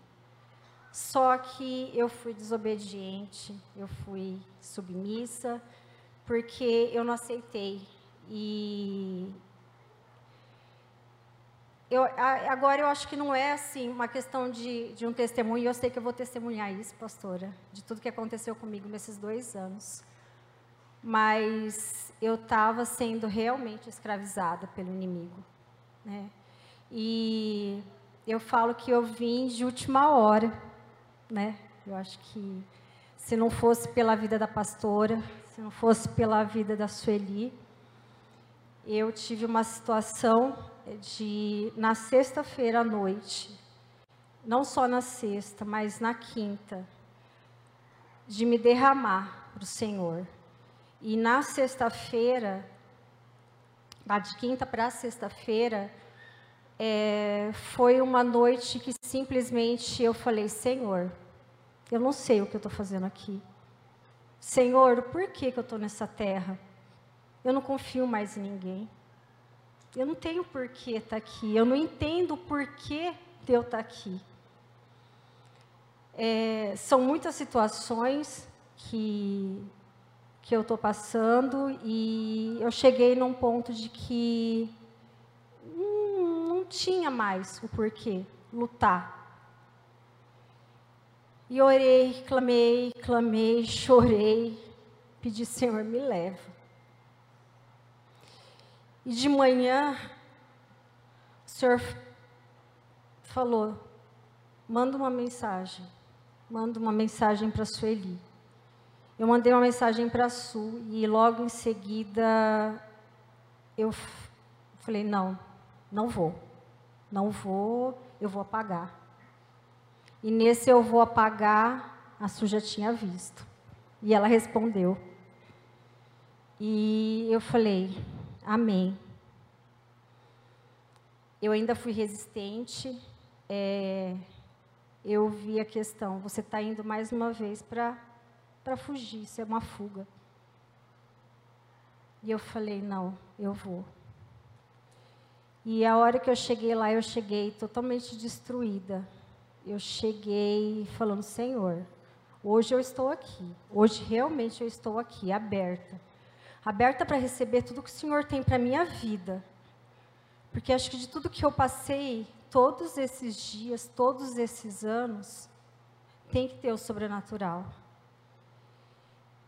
Só que eu fui desobediente, eu fui submissa, porque eu não aceitei. E eu, agora eu acho que não é assim uma questão de, de um testemunho, eu sei que eu vou testemunhar isso, pastora, de tudo que aconteceu comigo nesses dois anos. Mas eu estava sendo realmente escravizada pelo inimigo. Né? E eu falo que eu vim de última hora né? Eu acho que se não fosse pela vida da pastora, se não fosse pela vida da Sueli, eu tive uma situação de na sexta-feira à noite, não só na sexta, mas na quinta, de me derramar para o Senhor. E na sexta-feira, de quinta para sexta-feira, é, foi uma noite que simplesmente eu falei: Senhor, eu não sei o que eu estou fazendo aqui. Senhor, por que, que eu estou nessa terra? Eu não confio mais em ninguém. Eu não tenho porquê estar tá aqui. Eu não entendo porquê de eu estar tá aqui. É, são muitas situações que, que eu estou passando e eu cheguei num ponto de que tinha mais o porquê lutar. E orei, clamei, clamei, chorei, pedi, Senhor, me leva. E de manhã, o Senhor falou: manda uma mensagem, manda uma mensagem para a Sueli. Eu mandei uma mensagem para a Su e logo em seguida eu falei: não, não vou, não vou, eu vou apagar. E nesse eu vou apagar, a Su já tinha visto. E ela respondeu. E eu falei, amém. Eu ainda fui resistente. É, eu vi a questão, você está indo mais uma vez para fugir, isso é uma fuga. E eu falei, não, eu vou. E a hora que eu cheguei lá, eu cheguei totalmente destruída eu cheguei falando: Senhor, hoje eu estou aqui. Hoje realmente eu estou aqui, aberta. Aberta para receber tudo que o Senhor tem para minha vida. Porque acho que de tudo que eu passei, todos esses dias, todos esses anos, tem que ter o sobrenatural.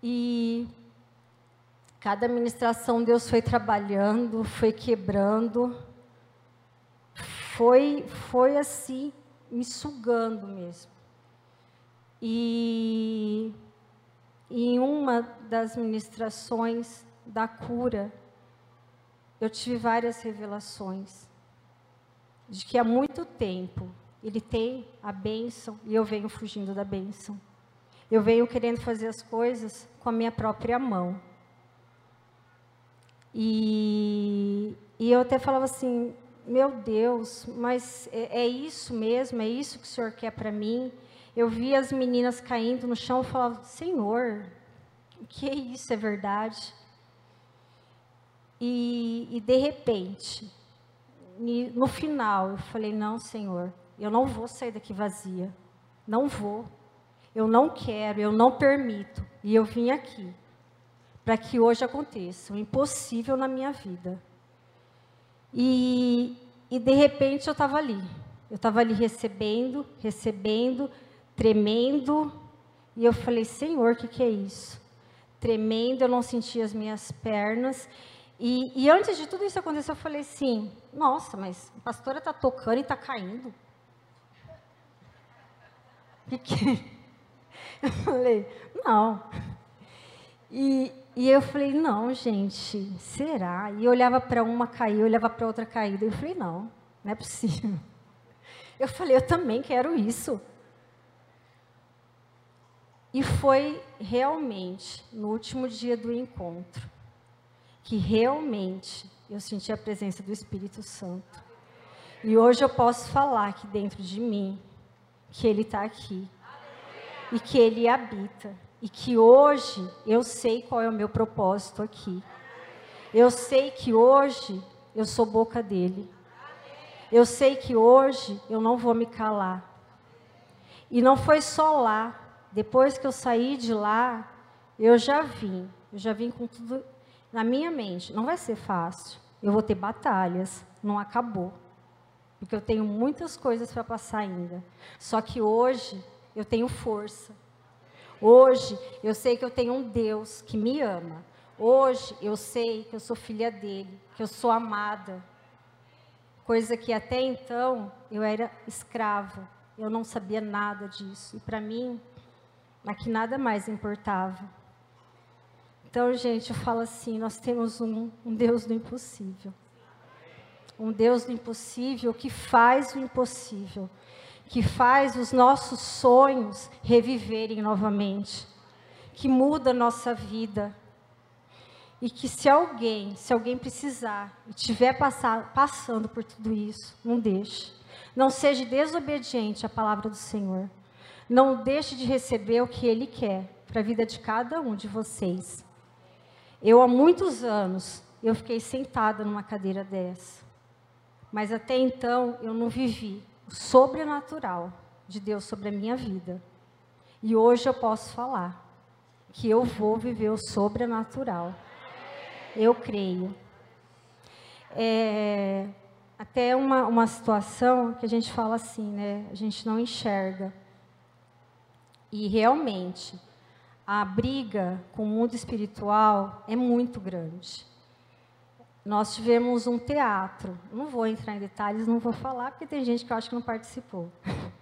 E cada ministração Deus foi trabalhando, foi quebrando. Foi, foi assim, me sugando mesmo. E em uma das ministrações da cura, eu tive várias revelações de que há muito tempo ele tem a bênção e eu venho fugindo da bênção. Eu venho querendo fazer as coisas com a minha própria mão. E, e eu até falava assim: meu Deus, mas é, é isso mesmo? É isso que o Senhor quer para mim? Eu vi as meninas caindo no chão e falava, Senhor, o que é isso? É verdade? E, e de repente, no final, eu falei, não, Senhor, eu não vou sair daqui vazia. Não vou. Eu não quero, eu não permito. E eu vim aqui para que hoje aconteça o impossível na minha vida. E, e de repente eu estava ali. Eu estava ali recebendo, recebendo, tremendo. E eu falei, Senhor, o que, que é isso? Tremendo, eu não sentia as minhas pernas. E, e, antes de tudo isso acontecer, eu falei assim: nossa, mas a pastora está tocando e está caindo. Que que... Eu falei: não. E, e eu falei, não, gente, será? E eu olhava para uma eu olhava para outra. E eu falei, não, não é possível. Eu falei, eu também quero isso. E foi realmente no último dia do encontro que realmente eu senti a presença do Espírito Santo. E hoje eu posso falar aqui dentro de mim que Ele está aqui e que Ele habita e que hoje eu sei qual é o meu propósito aqui. Eu sei que hoje eu sou boca dele. Eu sei que hoje eu não vou me calar. E não foi só lá. Depois que eu saí de lá, eu já vim. Eu já vim com tudo na minha mente. Não vai ser fácil. Eu vou ter batalhas. Não acabou. Porque eu tenho muitas coisas para passar ainda. Só que hoje eu tenho força. Hoje eu sei que eu tenho um Deus que me ama. Hoje eu sei que eu sou filha dele, que eu sou amada. Coisa que até então eu era escrava. Eu não sabia nada disso. E para mim, aqui nada mais importava. Então, gente, eu falo assim: nós temos um, um Deus do impossível. Um Deus do impossível que faz o impossível que faz os nossos sonhos reviverem novamente, que muda a nossa vida. E que se alguém, se alguém precisar e estiver passando por tudo isso, não deixe. Não seja desobediente à palavra do Senhor. Não deixe de receber o que Ele quer para a vida de cada um de vocês. Eu, há muitos anos, eu fiquei sentada numa cadeira dessa. Mas até então, eu não vivi sobrenatural de Deus sobre a minha vida. E hoje eu posso falar que eu vou viver o sobrenatural. Eu creio. É, até uma, uma situação que a gente fala assim, né? A gente não enxerga. E realmente, a briga com o mundo espiritual é muito grande. Nós tivemos um teatro, não vou entrar em detalhes, não vou falar, porque tem gente que eu acho que não participou.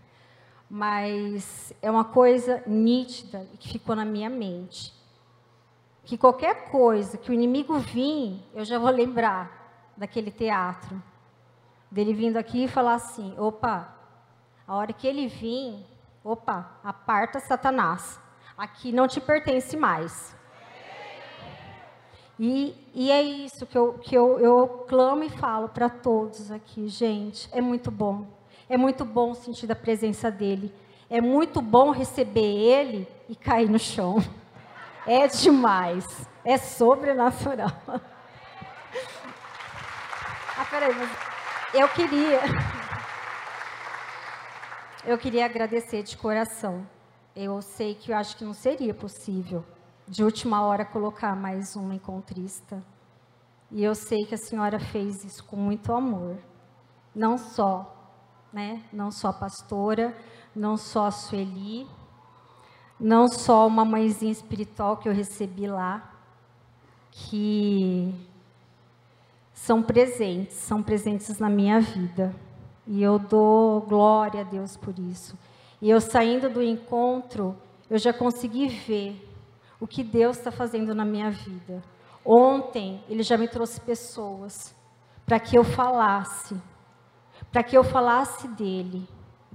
Mas é uma coisa nítida que ficou na minha mente. Que qualquer coisa que o inimigo vir, eu já vou lembrar daquele teatro. Dele vindo aqui e falar assim: opa, a hora que ele vir, opa, aparta Satanás aqui não te pertence mais. E, e é isso que, eu, que eu, eu clamo e falo para todos aqui, gente. É muito bom. É muito bom sentir a presença dele. É muito bom receber ele e cair no chão. É demais. É sobrenatural. Ah, peraí, mas eu queria. Eu queria agradecer de coração eu sei que eu acho que não seria possível, de última hora, colocar mais uma encontrista. E eu sei que a senhora fez isso com muito amor. Não só, né? Não só a pastora, não só a Sueli, não só uma mãezinha espiritual que eu recebi lá, que são presentes, são presentes na minha vida. E eu dou glória a Deus por isso. E eu saindo do encontro, eu já consegui ver o que Deus está fazendo na minha vida. Ontem, Ele já me trouxe pessoas para que eu falasse, para que eu falasse dele,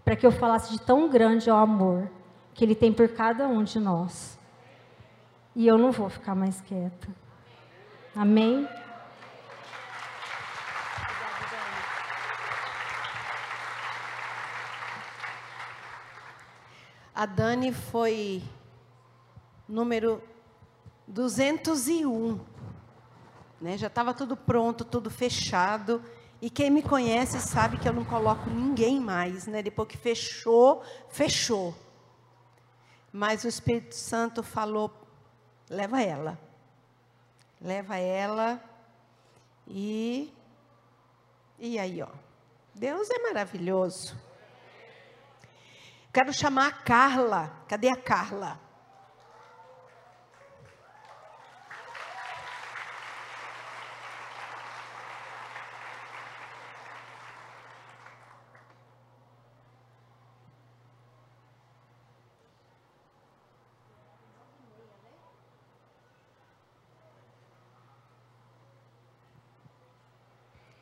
para que eu falasse de tão grande o amor que Ele tem por cada um de nós. E eu não vou ficar mais quieta. Amém? A Dani foi número 201. Né? Já estava tudo pronto, tudo fechado. E quem me conhece sabe que eu não coloco ninguém mais. Né? Depois que fechou, fechou. Mas o Espírito Santo falou: leva ela. Leva ela. E. E aí, ó. Deus é maravilhoso. Quero chamar a Carla. Cadê a Carla?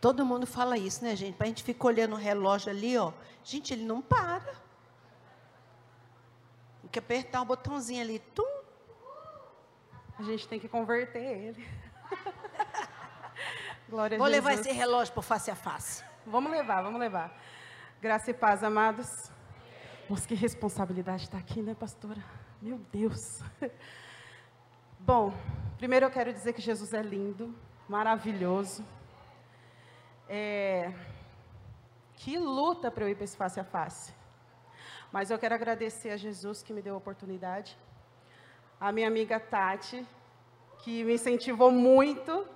Todo mundo fala isso, né, gente? Para a gente ficar olhando o relógio ali, ó. Gente, ele não para que apertar o botãozinho ali. Tum. A gente tem que converter ele. Glória Vou a levar esse relógio por face a face. Vamos levar, vamos levar. Graça e paz, amados. Nossa, que responsabilidade estar aqui, né, pastora? Meu Deus. Bom, primeiro eu quero dizer que Jesus é lindo, maravilhoso. É... Que luta para eu ir para esse face a face. Mas eu quero agradecer a Jesus que me deu a oportunidade. A minha amiga Tati, que me incentivou muito.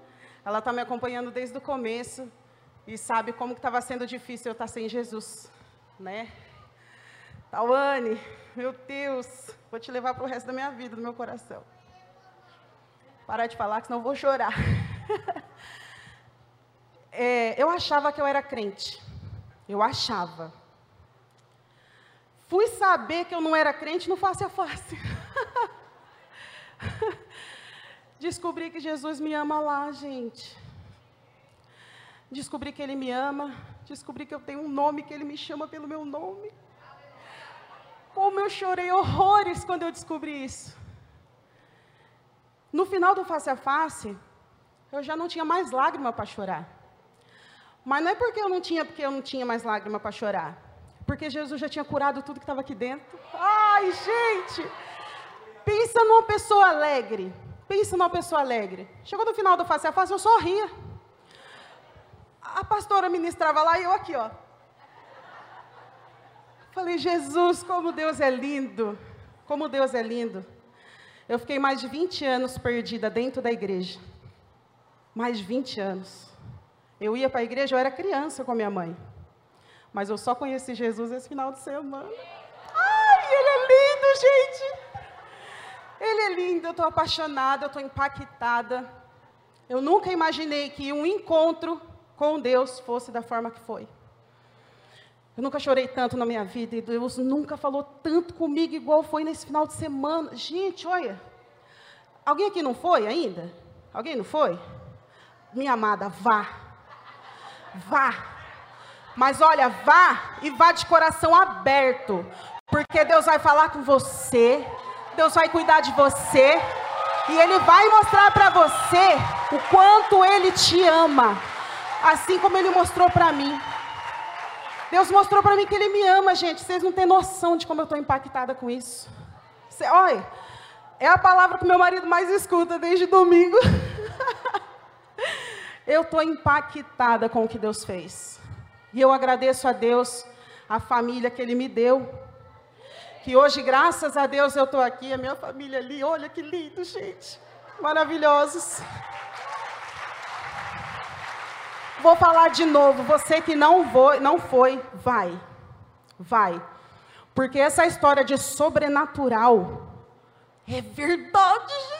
Ela está me acompanhando desde o começo e sabe como estava sendo difícil eu estar tá sem Jesus, né? Tawane, meu Deus, vou te levar para o resto da minha vida, do meu coração. Parar de falar, que senão eu vou chorar. é, eu achava que eu era crente. Eu achava. Fui saber que eu não era crente no face a face. Descobri que Jesus me ama lá, gente. Descobri que Ele me ama. Descobri que eu tenho um nome, que Ele me chama pelo meu nome. Como eu chorei horrores quando eu descobri isso. No final do face a face, eu já não tinha mais lágrima para chorar. Mas não é porque eu não tinha, porque eu não tinha mais lágrima para chorar. Porque Jesus já tinha curado tudo que estava aqui dentro. Ai, gente! Pensa numa pessoa alegre. Pensa numa pessoa alegre. Chegou no final do face a face, eu sorria. A pastora ministrava lá e eu aqui, ó. Falei, Jesus, como Deus é lindo. Como Deus é lindo. Eu fiquei mais de 20 anos perdida dentro da igreja. Mais de 20 anos. Eu ia para a igreja, eu era criança com a minha mãe. Mas eu só conheci Jesus esse final de semana. Ai, ele é lindo, gente. Ele é lindo, eu estou apaixonada, eu estou impactada. Eu nunca imaginei que um encontro com Deus fosse da forma que foi. Eu nunca chorei tanto na minha vida e Deus nunca falou tanto comigo igual foi nesse final de semana. Gente, olha. Alguém aqui não foi ainda? Alguém não foi? Minha amada, vá. Vá. Mas olha, vá e vá de coração aberto. Porque Deus vai falar com você. Deus vai cuidar de você. E Ele vai mostrar para você o quanto Ele te ama. Assim como Ele mostrou para mim. Deus mostrou para mim que Ele me ama, gente. Vocês não têm noção de como eu estou impactada com isso. Cê, olha, é a palavra que meu marido mais escuta desde domingo. eu estou impactada com o que Deus fez. E eu agradeço a Deus, a família que Ele me deu. Que hoje, graças a Deus, eu estou aqui, a minha família ali. Olha que lindo, gente. Maravilhosos. Vou falar de novo. Você que não, vou, não foi, vai. Vai. Porque essa história de sobrenatural é verdade, gente.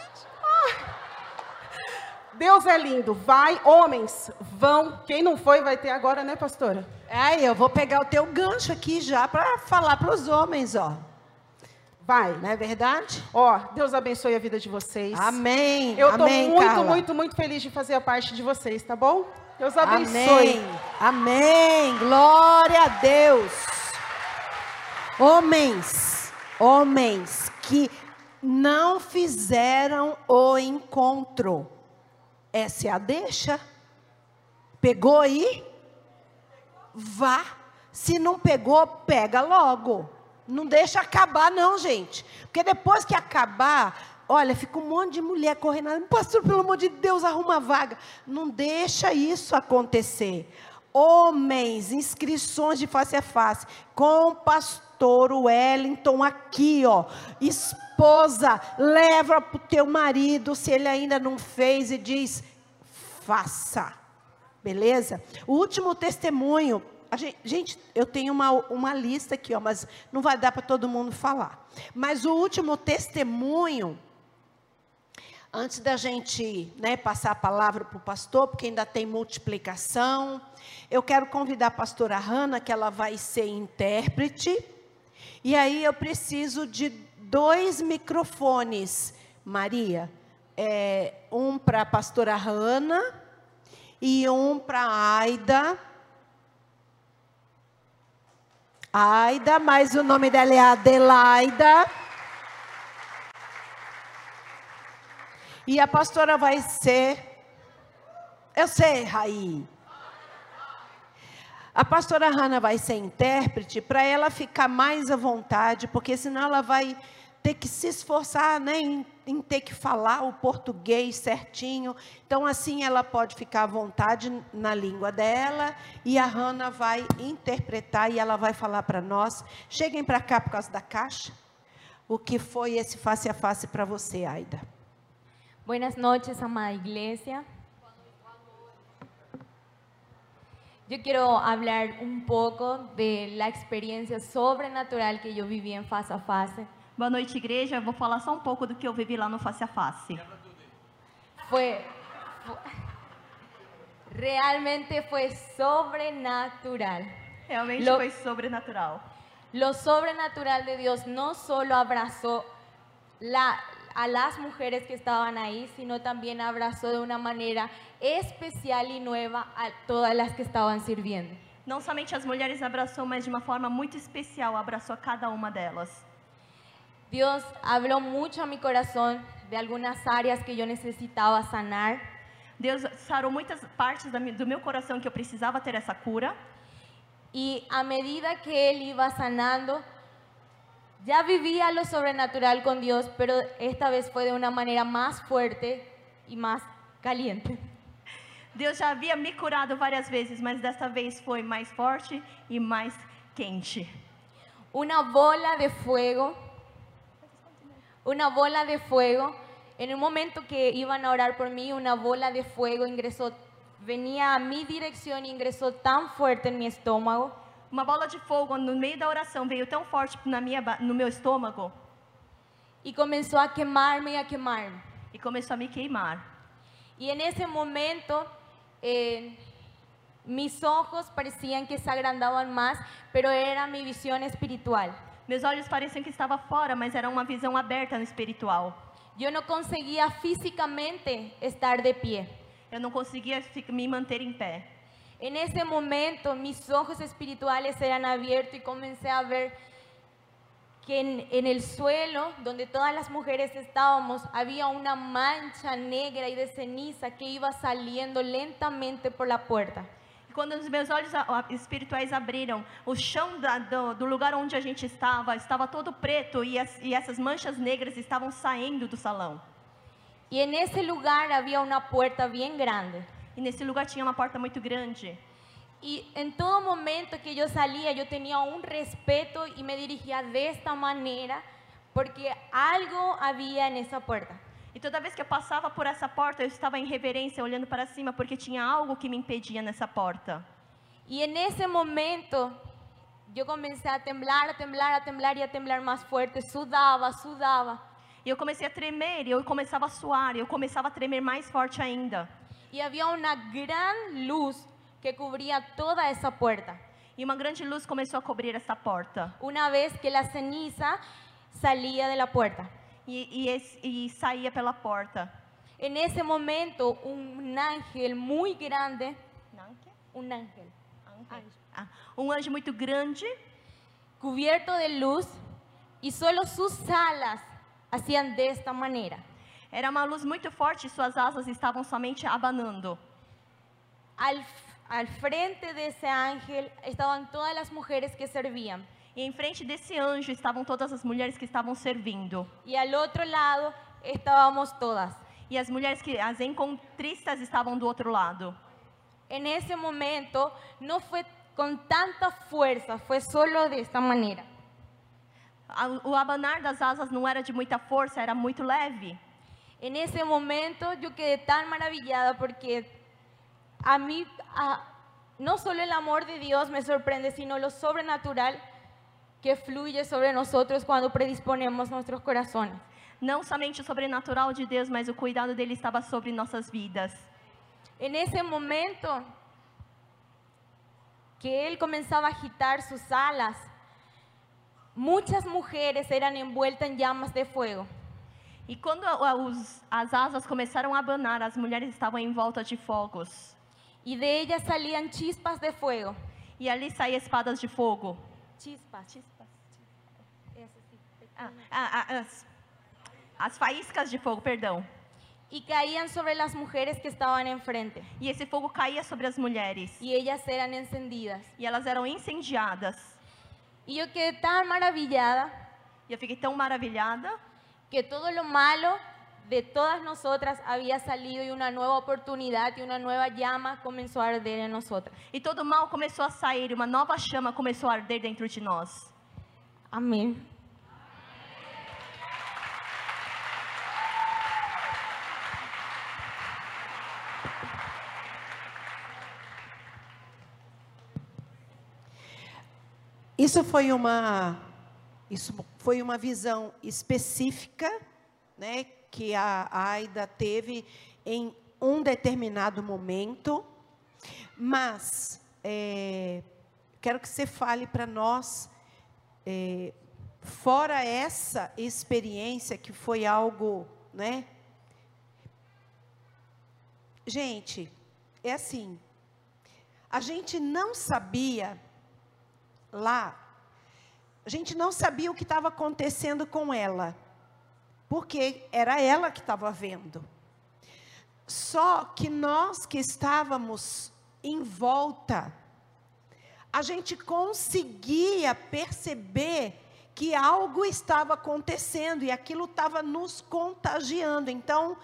Deus é lindo. Vai, homens, vão. Quem não foi vai ter agora, né, pastora? É, eu vou pegar o teu gancho aqui já para falar para os homens, ó. Vai. Não é verdade? Ó, Deus abençoe a vida de vocês. Amém. Eu estou muito, Carla. muito, muito feliz de fazer a parte de vocês, tá bom? Deus abençoe. Amém. Amém. Glória a Deus. Homens, homens que não fizeram o encontro. Essa é a deixa. Pegou aí? Vá. Se não pegou, pega logo. Não deixa acabar, não, gente. Porque depois que acabar, olha, fica um monte de mulher correndo. Pastor, pelo amor de Deus, arruma vaga. Não deixa isso acontecer. Homens, inscrições de face a face. Com o pastor Wellington aqui, ó. Esposa, leva para o teu marido, se ele ainda não fez, e diz: faça. Beleza? O último testemunho Gente, gente, eu tenho uma, uma lista aqui, ó, mas não vai dar para todo mundo falar. Mas o último testemunho, antes da gente né, passar a palavra para o pastor, porque ainda tem multiplicação, eu quero convidar a pastora Hanna, que ela vai ser intérprete, e aí eu preciso de dois microfones, Maria, é, um para a pastora Hanna e um para a Aida, Aida, mas o nome dela é Adelaida. E a pastora vai ser. Eu sei, Raí. A pastora Hanna vai ser intérprete para ela ficar mais à vontade, porque senão ela vai ter que se esforçar né, em, em, ter que falar o português certinho. Então, assim, ela pode ficar à vontade na língua dela e a Hanna vai interpretar e ela vai falar para nós. Cheguem para cá por causa da caixa. O que foi esse face a face para você, Aida? Buenas noches, amada iglesia. Yo quiero hablar un poco de la experiencia sobrenatural que yo viví en Face a Face. Boa noite, igreja. Eu vou falar só um pouco do que eu vivi lá no Face a Face. Fue, fue- realmente fue sobrenatural. Realmente Lo- foi sobrenatural. Lo sobrenatural de Dios no solo abrazó la- a las mujeres que estaban ahí, sino también abrazó de una manera especial y nueva a todas las que estaban sirviendo. Não somente as mulheres abraçou, mas de uma forma muito especial abraçou a cada uma delas. Dios habló mucho a mi corazón de algunas áreas que yo necesitaba sanar. Deus sarou muitas partes do meu coração que eu precisava ter essa cura. Y a medida que Él iba sanando, Ya vivía lo sobrenatural con Dios, pero esta vez fue de una manera más fuerte y más caliente. Deus já havia me curado várias vezes, mas desta vez foi mais forte e mais quente. Una bola de fuego, una bola de fuego. En el momento que iban a orar por mí, una bola de fuego ingresó, venía a mi dirección y ingresó tan fuerte en mi estómago Uma bola de fogo no meio da oração veio tão forte na minha, no meu estômago y comenzó a quemarme y a quemarme. e começou a me queimar. Y en ese momento eh, mis ojos parecían que se agrandaban más, pero era mi visión espiritual. Meus olhos pareciam que estava fora, mas era uma visão aberta no espiritual. Yo no conseguía físicamente estar de pie. Eu não conseguia me manter em pé. En ese momento mis ojos espirituales eran abiertos y comencé a ver que en, en el suelo donde todas las mujeres estábamos había una mancha negra y de ceniza que iba saliendo lentamente por la puerta. E Quando os meus olhos espirituais abriram, o chão da- do, do lugar onde a gente estava estava todo preto e, as- e essas manchas negras estavam saindo do salão. Y en ese lugar había una puerta bien grande. E nesse lugar tinha uma porta muito grande. Y en todo momento que yo salía, yo tenía un respeto y me dirigía de esta manera porque algo había en esa puerta. E toda vez que eu passava por essa porta, eu estava em reverência, olhando para cima, porque tinha algo que me impedia nessa porta. Y en ese momento yo comencé a temblar, a temblar, a temblar y a temblar más fuerte. Sudaba, sudaba. E eu comecei a tremer, e eu começava a suar, e eu começava a tremer mais forte ainda. Y había una gran luz que cubría toda esa puerta. E uma grande luz começou a cobrir essa porta. Una vez que la ceniza salía de la puerta. E, e, e saía pela porta. En ese momento un ángel muy grande, un ángel, Ah, um anjo muito grande, cubierto de luz y solo sus alas hacían de esta manera. Era uma luz muito forte, e suas asas estavam somente abanando. Al, al frente de ese ángel estaban todas las mujeres que servían. E em frente desse anjo estavam todas as mulheres que estavam servindo. Y al otro lado estábamos todas. E as mulheres que as encontristas estavam do outro lado. En ese momento no fue con tanta fuerza, fue solo de esta manera. A- O abanar das asas não era de muita força, era muito leve. En ese momento yo quedé tan maravillada porque a mí a- no solo el amor de Dios me sorprende, sino lo sobrenatural que fluye sobre nosotros cuando predisponemos nuestros corazones. Não somente o sobrenatural de Deus, mas o cuidado dele estava sobre nossas vidas. En ese momento que él comenzaba a agitar sus alas, muchas mujeres eran envueltas en llamas de fuego. E quando a- os- as asas começaram a abanar, as mulheres estavam em volta de fogos. Y de ellas salían chispas de fuego. E ali saía espadas de fogo. Chispas. Ah, ah, ah, as, as faíscas de fogo, perdão. Y caían sobre las mujeres que estaban enfrente. E esse fogo caía sobre as mulheres. Y ellas eran encendidas. E elas eram incendiadas. Y yo quedé tan maravillada E eu fiquei tão maravilhada que todo lo malo de todas nosotras había salido y una nueva oportunidad y una nueva llama comenzó a arder en nosotras. E todo o mal começou a sair, uma nova chama começou a arder dentro de nós. Amén. Isso foi uma isso foi uma visão específica, né, que a Aida teve em um determinado momento, mas é, quero que você fale para nós, é, fora essa experiência que foi algo, né? Gente, é assim, a gente não sabia lá, a gente não sabia o que estava acontecendo com ela, porque era ela que estava vendo. Só que nós que estávamos em volta, a gente conseguia perceber que algo estava acontecendo e aquilo estava nos contagiando. Então,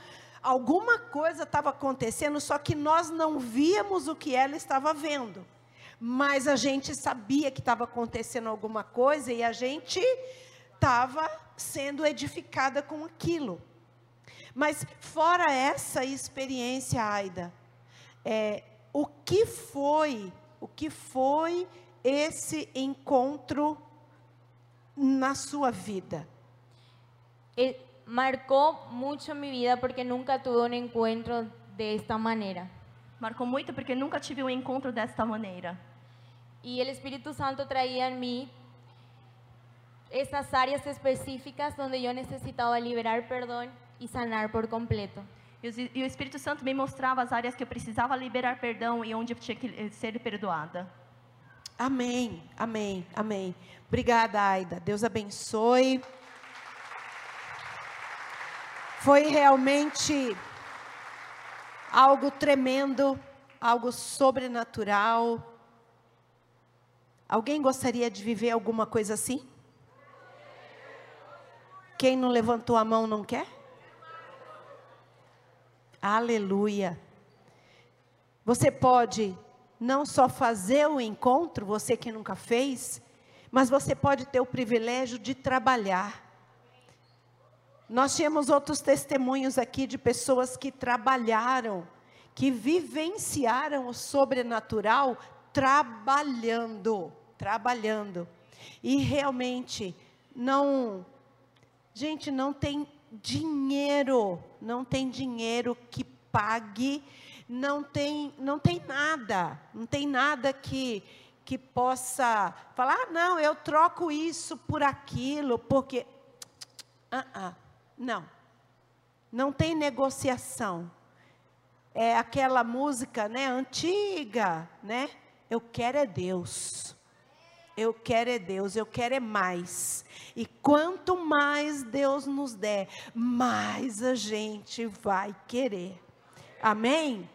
alguma coisa estava acontecendo, só que nós não víamos o que ela estava vendo. Mas a gente sabia que estava acontecendo alguma coisa e a gente estava sendo edificada com aquilo. Mas fora essa experiência, Aida, é, o que foi, o que foi esse encontro na sua vida? Eh, marcó mucho mi vida porque nunca tuve un encuentro de esta manera. Marcou muito porque nunca tive um encontro desta maneira. Y el Espíritu Santo traía en mí esas áreas específicas donde yo necesitaba liberar perdón y sanar por completo. E e o Espírito Santo me mostrava as áreas que eu precisava liberar perdão e onde eu tinha que eh, ser perdoada. Amém, amém, amém. Obrigada, Aida. Deus abençoe. Foi realmente algo tremendo, algo sobrenatural. Alguém gostaria de viver alguma coisa assim? Quem não levantou a mão não quer? Aleluia. Você pode não só fazer o encontro, você que nunca fez, mas você pode ter o privilégio de trabalhar. Nós tínhamos outros testemunhos aqui de pessoas que trabalharam, que vivenciaram o sobrenatural trabalhando, trabalhando. E realmente não Gente, não tem dinheiro, não tem dinheiro que pague, não tem, não tem nada, não tem nada que que possa falar, ah, não, eu troco isso por aquilo, porque ah, ah, não. Não tem negociação. É aquela música, né, antiga, né? Eu quero é Deus. Eu quero é Deus, eu quero é mais. E quanto mais Deus nos der, mais a gente vai querer. Amém?